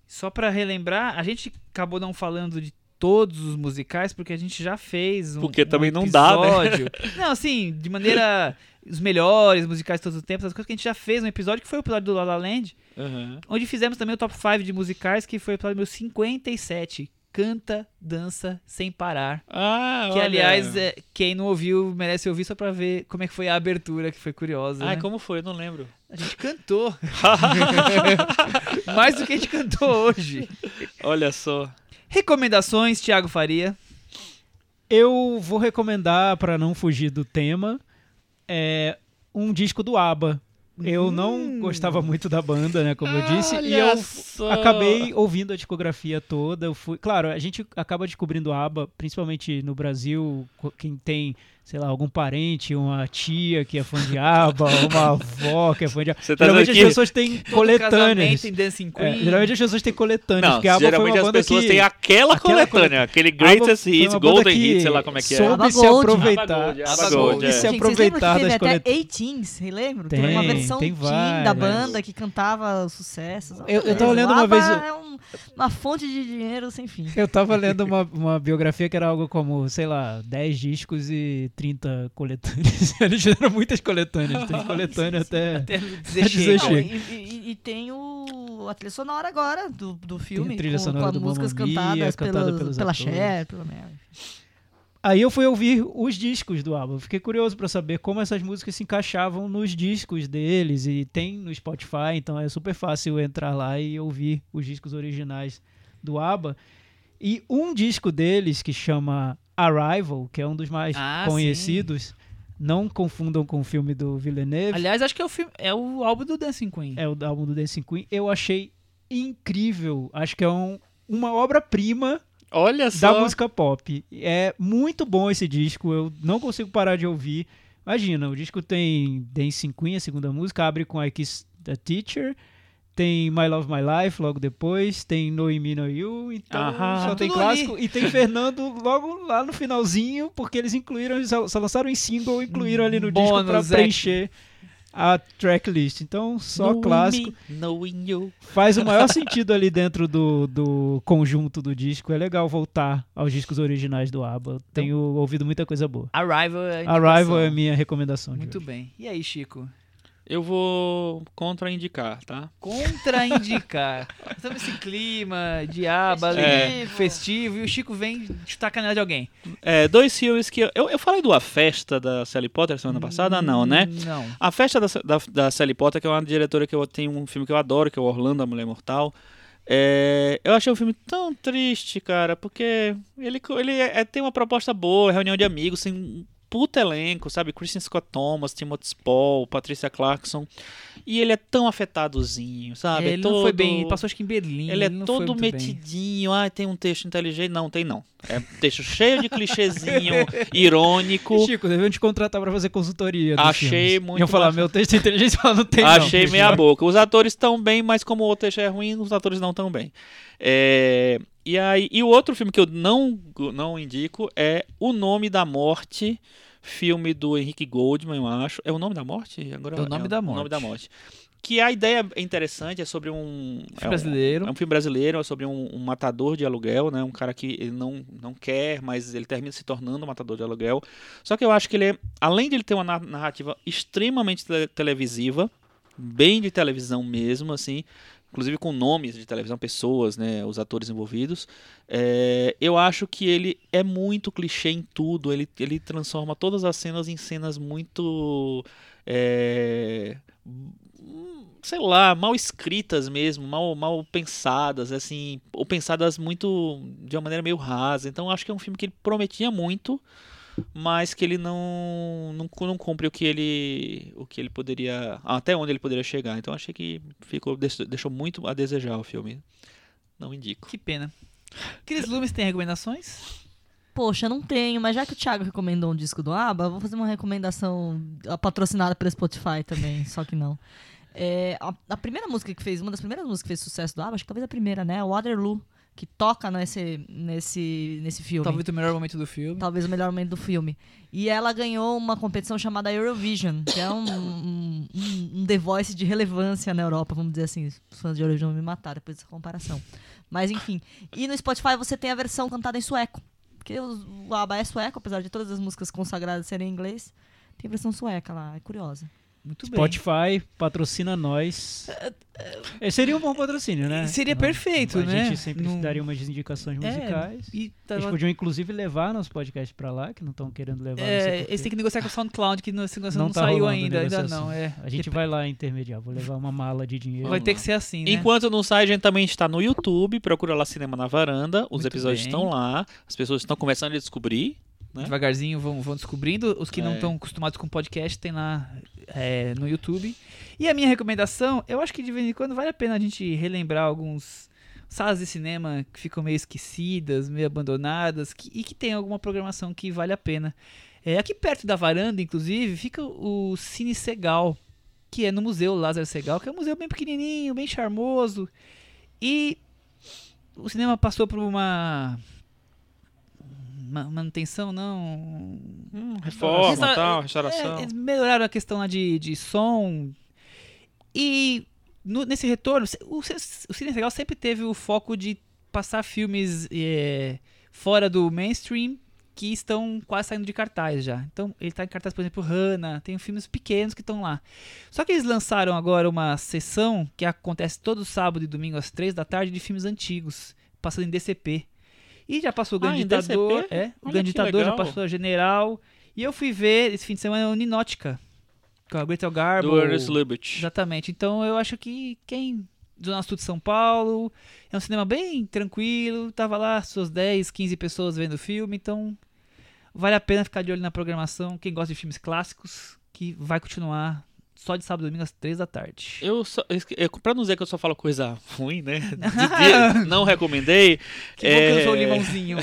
Só pra relembrar, a gente acabou não falando de todos os musicais porque a gente já fez um Porque um também não dá, né? Não, assim, de maneira os melhores musicais de todos os tempos, as coisas que a gente já fez um episódio que foi o episódio do La La Land, Aham. onde fizemos também o top 5 de musicais, que foi o episódio meu 57, Canta, Dança Sem Parar. Ah, Que, olha. aliás, é, quem não ouviu merece ouvir só pra ver como é que foi a abertura, que foi curiosa. Ai, né? como foi? Eu não lembro. A gente cantou. Mais do que a gente cantou hoje. Olha só. Recomendações, Thiago Faria. Eu vou recomendar, para não fugir do tema, é um disco do ABBA, Eu não gostava muito da banda, né, como eu disse, e Olha eu só. acabei ouvindo a discografia toda. Eu fui, claro, a gente acaba descobrindo ABBA, principalmente no Brasil, quem tem, sei lá, algum parente, uma tia que é fã de ABBA, uma avó que é fã de ABBA. Você tá Geralmente as que- pessoas têm coletâneas. É, geralmente as pessoas têm coletâneas, Não, porque a ABBA foi geralmente uma as pessoas que... têm aquela aquela coletânea, aquele ABBA Greatest Hits, Golden Hits, sei lá como é que é. Soube se aproveitar. Gold, Gold, E é. se lembram aproveitar que teve das até coletâneas. 18, vocês lembram? Tem, uma versão tem teen da várias. banda que cantava sucessos. Eu- eu tava O lendo uma vez É um- uma fonte de dinheiro sem fim. Eu tava lendo uma, uma biografia que era algo como, sei lá, 10 discos e 30 coletâneas. Eles fizeram muitas coletâneas. Tem coletânea até. Até dizer. Não, e, e- e tem o, a trilha sonora agora do, do filme, a trilha com, com as músicas Mia, cantadas cantada pelos, pelos pela. Cher, pela Mary. Aí eu fui ouvir os discos do álbum. Fiquei curioso pra saber como essas músicas se encaixavam nos discos deles. E tem no Spotify, então é super fácil entrar lá e ouvir os discos originais do ABBA. E um disco deles que chama Arrival, que é um dos mais Ah, conhecidos, não confundam com o filme do Villeneuve. Aliás, acho que é o, filme, é o álbum do Dancing Queen. é o álbum do Dancing Queen. Eu achei incrível. Acho que é um- uma obra-prima Olha da só. música pop. É muito bom esse disco, eu não consigo parar de ouvir. Imagina, o disco tem Dancing Queen, a segunda música, abre com I Kiss the Teacher, tem My Love My Life logo depois, tem No Me No You, então Aham. só tem Tudo clássico. E tem Fernando logo lá no finalzinho, porque eles incluíram, só, só lançaram em single, incluíram ali no disco pra Bônus, é. preencher a tracklist. Então, só Knowing clássico. me, knowing you. Faz o maior sentido ali dentro do, do conjunto do disco. É legal voltar aos discos originais do ABBA. Tenho ouvido muita coisa boa. Arrival é a. Arrival é a minha recomendação. de Muito hoje. bem. E aí, Chico? Eu vou contraindicar, tá? Contraindicar. Estamos nesse clima de aba ali, É. festivo, e o Chico vem chutar a canela de alguém. É, dois filmes que. Eu, eu, eu falei do A Festa da Sally Potter semana passada? Não, né? Não. A Festa da, da, da Sally Potter, que é uma diretora que eu tenho um filme que eu adoro, que é o Orlando, a Mulher Mortal. É, eu achei o filme tão triste, cara, porque ele, ele é- é- tem uma proposta boa, reunião de amigos, tem um puta elenco, sabe? Kristen Scott Thomas, Timothy Spall, Patricia Clarkson. E ele é tão afetadozinho, sabe? ele é não foi todo- bem, passou acho que em Berlim. Ele é não foi todo muito bem. metidinho, ah, tem um texto inteligente. Não, tem não. É um texto cheio de clichêzinho, irônico. Chico, devemos te contratar pra fazer consultoria. Achei filmes. muito Iam falar, meu texto é inteligente, ela não tem. Achei não. meia boca. Os atores estão bem, mas como o texto é ruim, os atores não estão bem. É, e, aí, e o outro filme que eu não, não indico é O Nome da Morte, filme do Henrique Goldman, eu acho. É o Nome da Morte? Agora, É o Nome da O Nome Morte. da Morte. Que a ideia é interessante, é sobre um... é um- brasileiro. É um filme brasileiro, é sobre um, um matador de aluguel, né? Um cara que ele não, não quer, mas ele termina se tornando um matador de aluguel. Só que eu acho que ele é, além de ele ter uma na- narrativa extremamente tele- televisiva, bem de televisão mesmo, assim, inclusive com nomes de televisão, pessoas, né, os atores envolvidos, é, eu acho que ele é muito clichê em tudo, ele, ele transforma todas as cenas em cenas muito... é, sei lá, mal escritas mesmo, mal, mal pensadas, assim, ou pensadas muito de uma maneira meio rasa. Então acho que é um filme que ele prometia muito, mas que ele não não, não cumpre o que ele o que ele poderia, até onde ele poderia chegar. Então achei que ficou deixou muito a desejar o filme. Não indico. Que pena. Cris Lumes tem recomendações? Poxa, não tenho, mas já que o Thiago recomendou um disco do ABBA, vou fazer uma recomendação patrocinada pelo Spotify também, só que não. É, a, a primeira música que fez, uma das primeiras músicas que fez sucesso do ABBA, acho que talvez a primeira, né? Waterloo, que toca nesse, nesse, nesse filme. Talvez o melhor momento do filme. Talvez o melhor momento do filme. E ela ganhou uma competição chamada Eurovision, que é um, um, um- The Voice de relevância na Europa, vamos dizer assim. Os fãs de Eurovision vão me matar depois dessa comparação. Mas enfim. E no Spotify você tem a versão cantada em sueco. Porque o, o ABBA é sueco, apesar de todas as músicas consagradas serem em inglês. Tem versão sueca lá, é curiosa. Muito bem. Spotify patrocina nós. É, seria um bom patrocínio, né? Seria Não, perfeito, a né? A gente sempre Não- daria umas indicações É, musicais. E tá- Eles podiam, inclusive, levar nosso podcast pra lá, que não estão querendo levar. não é, eles têm que negociar com o SoundCloud, que não, essa negociação não, tá saiu ainda, ainda não. É. A gente vai lá intermediar, vou levar uma mala de dinheiro. Vai ter que ser assim, né? Enquanto não sai, a gente também está no YouTube, procura lá Cinema na Varanda, os Muito episódios bem. estão lá, as pessoas estão começando a descobrir né? Devagarzinho vão, vão descobrindo. Os que não É. estão acostumados com podcast tem lá é, no YouTube. E a minha recomendação, eu acho que de vez em quando vale a pena a gente relembrar alguns salas de cinema que ficam meio esquecidas, meio abandonadas, que- e que tem alguma programação que vale a pena. É, aqui perto da varanda, inclusive, fica o Cine Segal, que é no Museu Lázaro Segal, que é um museu bem pequenininho, bem charmoso. E o cinema passou por uma ma- manutenção, não. Hum, reforma, Restaura- tal, é, restauração. eles melhoraram a questão lá de, de som. E no- nesse retorno, o, o Cine Legal sempre teve o foco de passar filmes é, fora do mainstream que estão quase saindo de cartaz já. Então, ele está em cartaz, por exemplo, Hannah, tem filmes pequenos que estão lá. Só que eles lançaram agora uma sessão que acontece todo sábado e domingo às três da tarde de filmes antigos, passando em DCP. E já passou o Grande Ah, Ditador, é, o Grande Ditador já legal. passou a General. E eu fui ver esse fim de semana o Ninótica, com a Gretel Garbo. Do Ernest Lubitsch. Exatamente. Então eu acho que quem Zona Sul de São Paulo, é um cinema bem tranquilo, tava lá suas 10, 15 pessoas vendo o filme, então vale a pena ficar de olho na programação, quem gosta de filmes clássicos, que vai continuar só de sábado e domingo às 3 da tarde. Eu só, eu pra não dizer que eu só falo coisa ruim, né? de- de- não recomendei. Que bom que eu é, sou o limãozinho.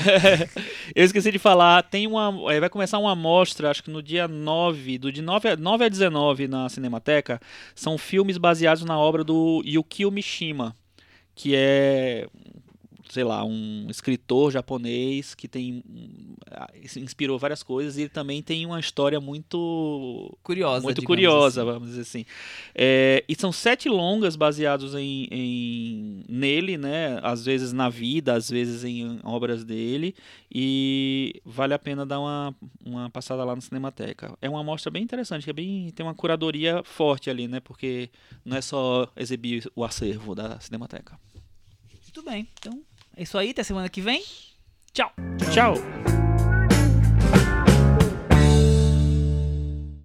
eu esqueci de falar, tem uma. é, vai começar uma amostra, acho que no dia 9, do de 9 a, 9 a 19 na Cinemateca. São filmes baseados na obra do Yukio Mishima, que é. Sei lá, um escritor japonês que tem. ah, inspirou várias coisas e ele também tem uma história muito Curiosa, muito curiosa, assim. vamos dizer assim. É, e são sete longas baseados em, em- nele, né? Às vezes na vida, às vezes em obras dele. E vale a pena dar uma, uma passada lá na Cinemateca. É uma amostra bem interessante, que é bem, tem uma curadoria forte ali, né? Porque não é só exibir o acervo da Cinemateca. Muito bem, então é isso aí, até semana que vem. Tchau! Tchau!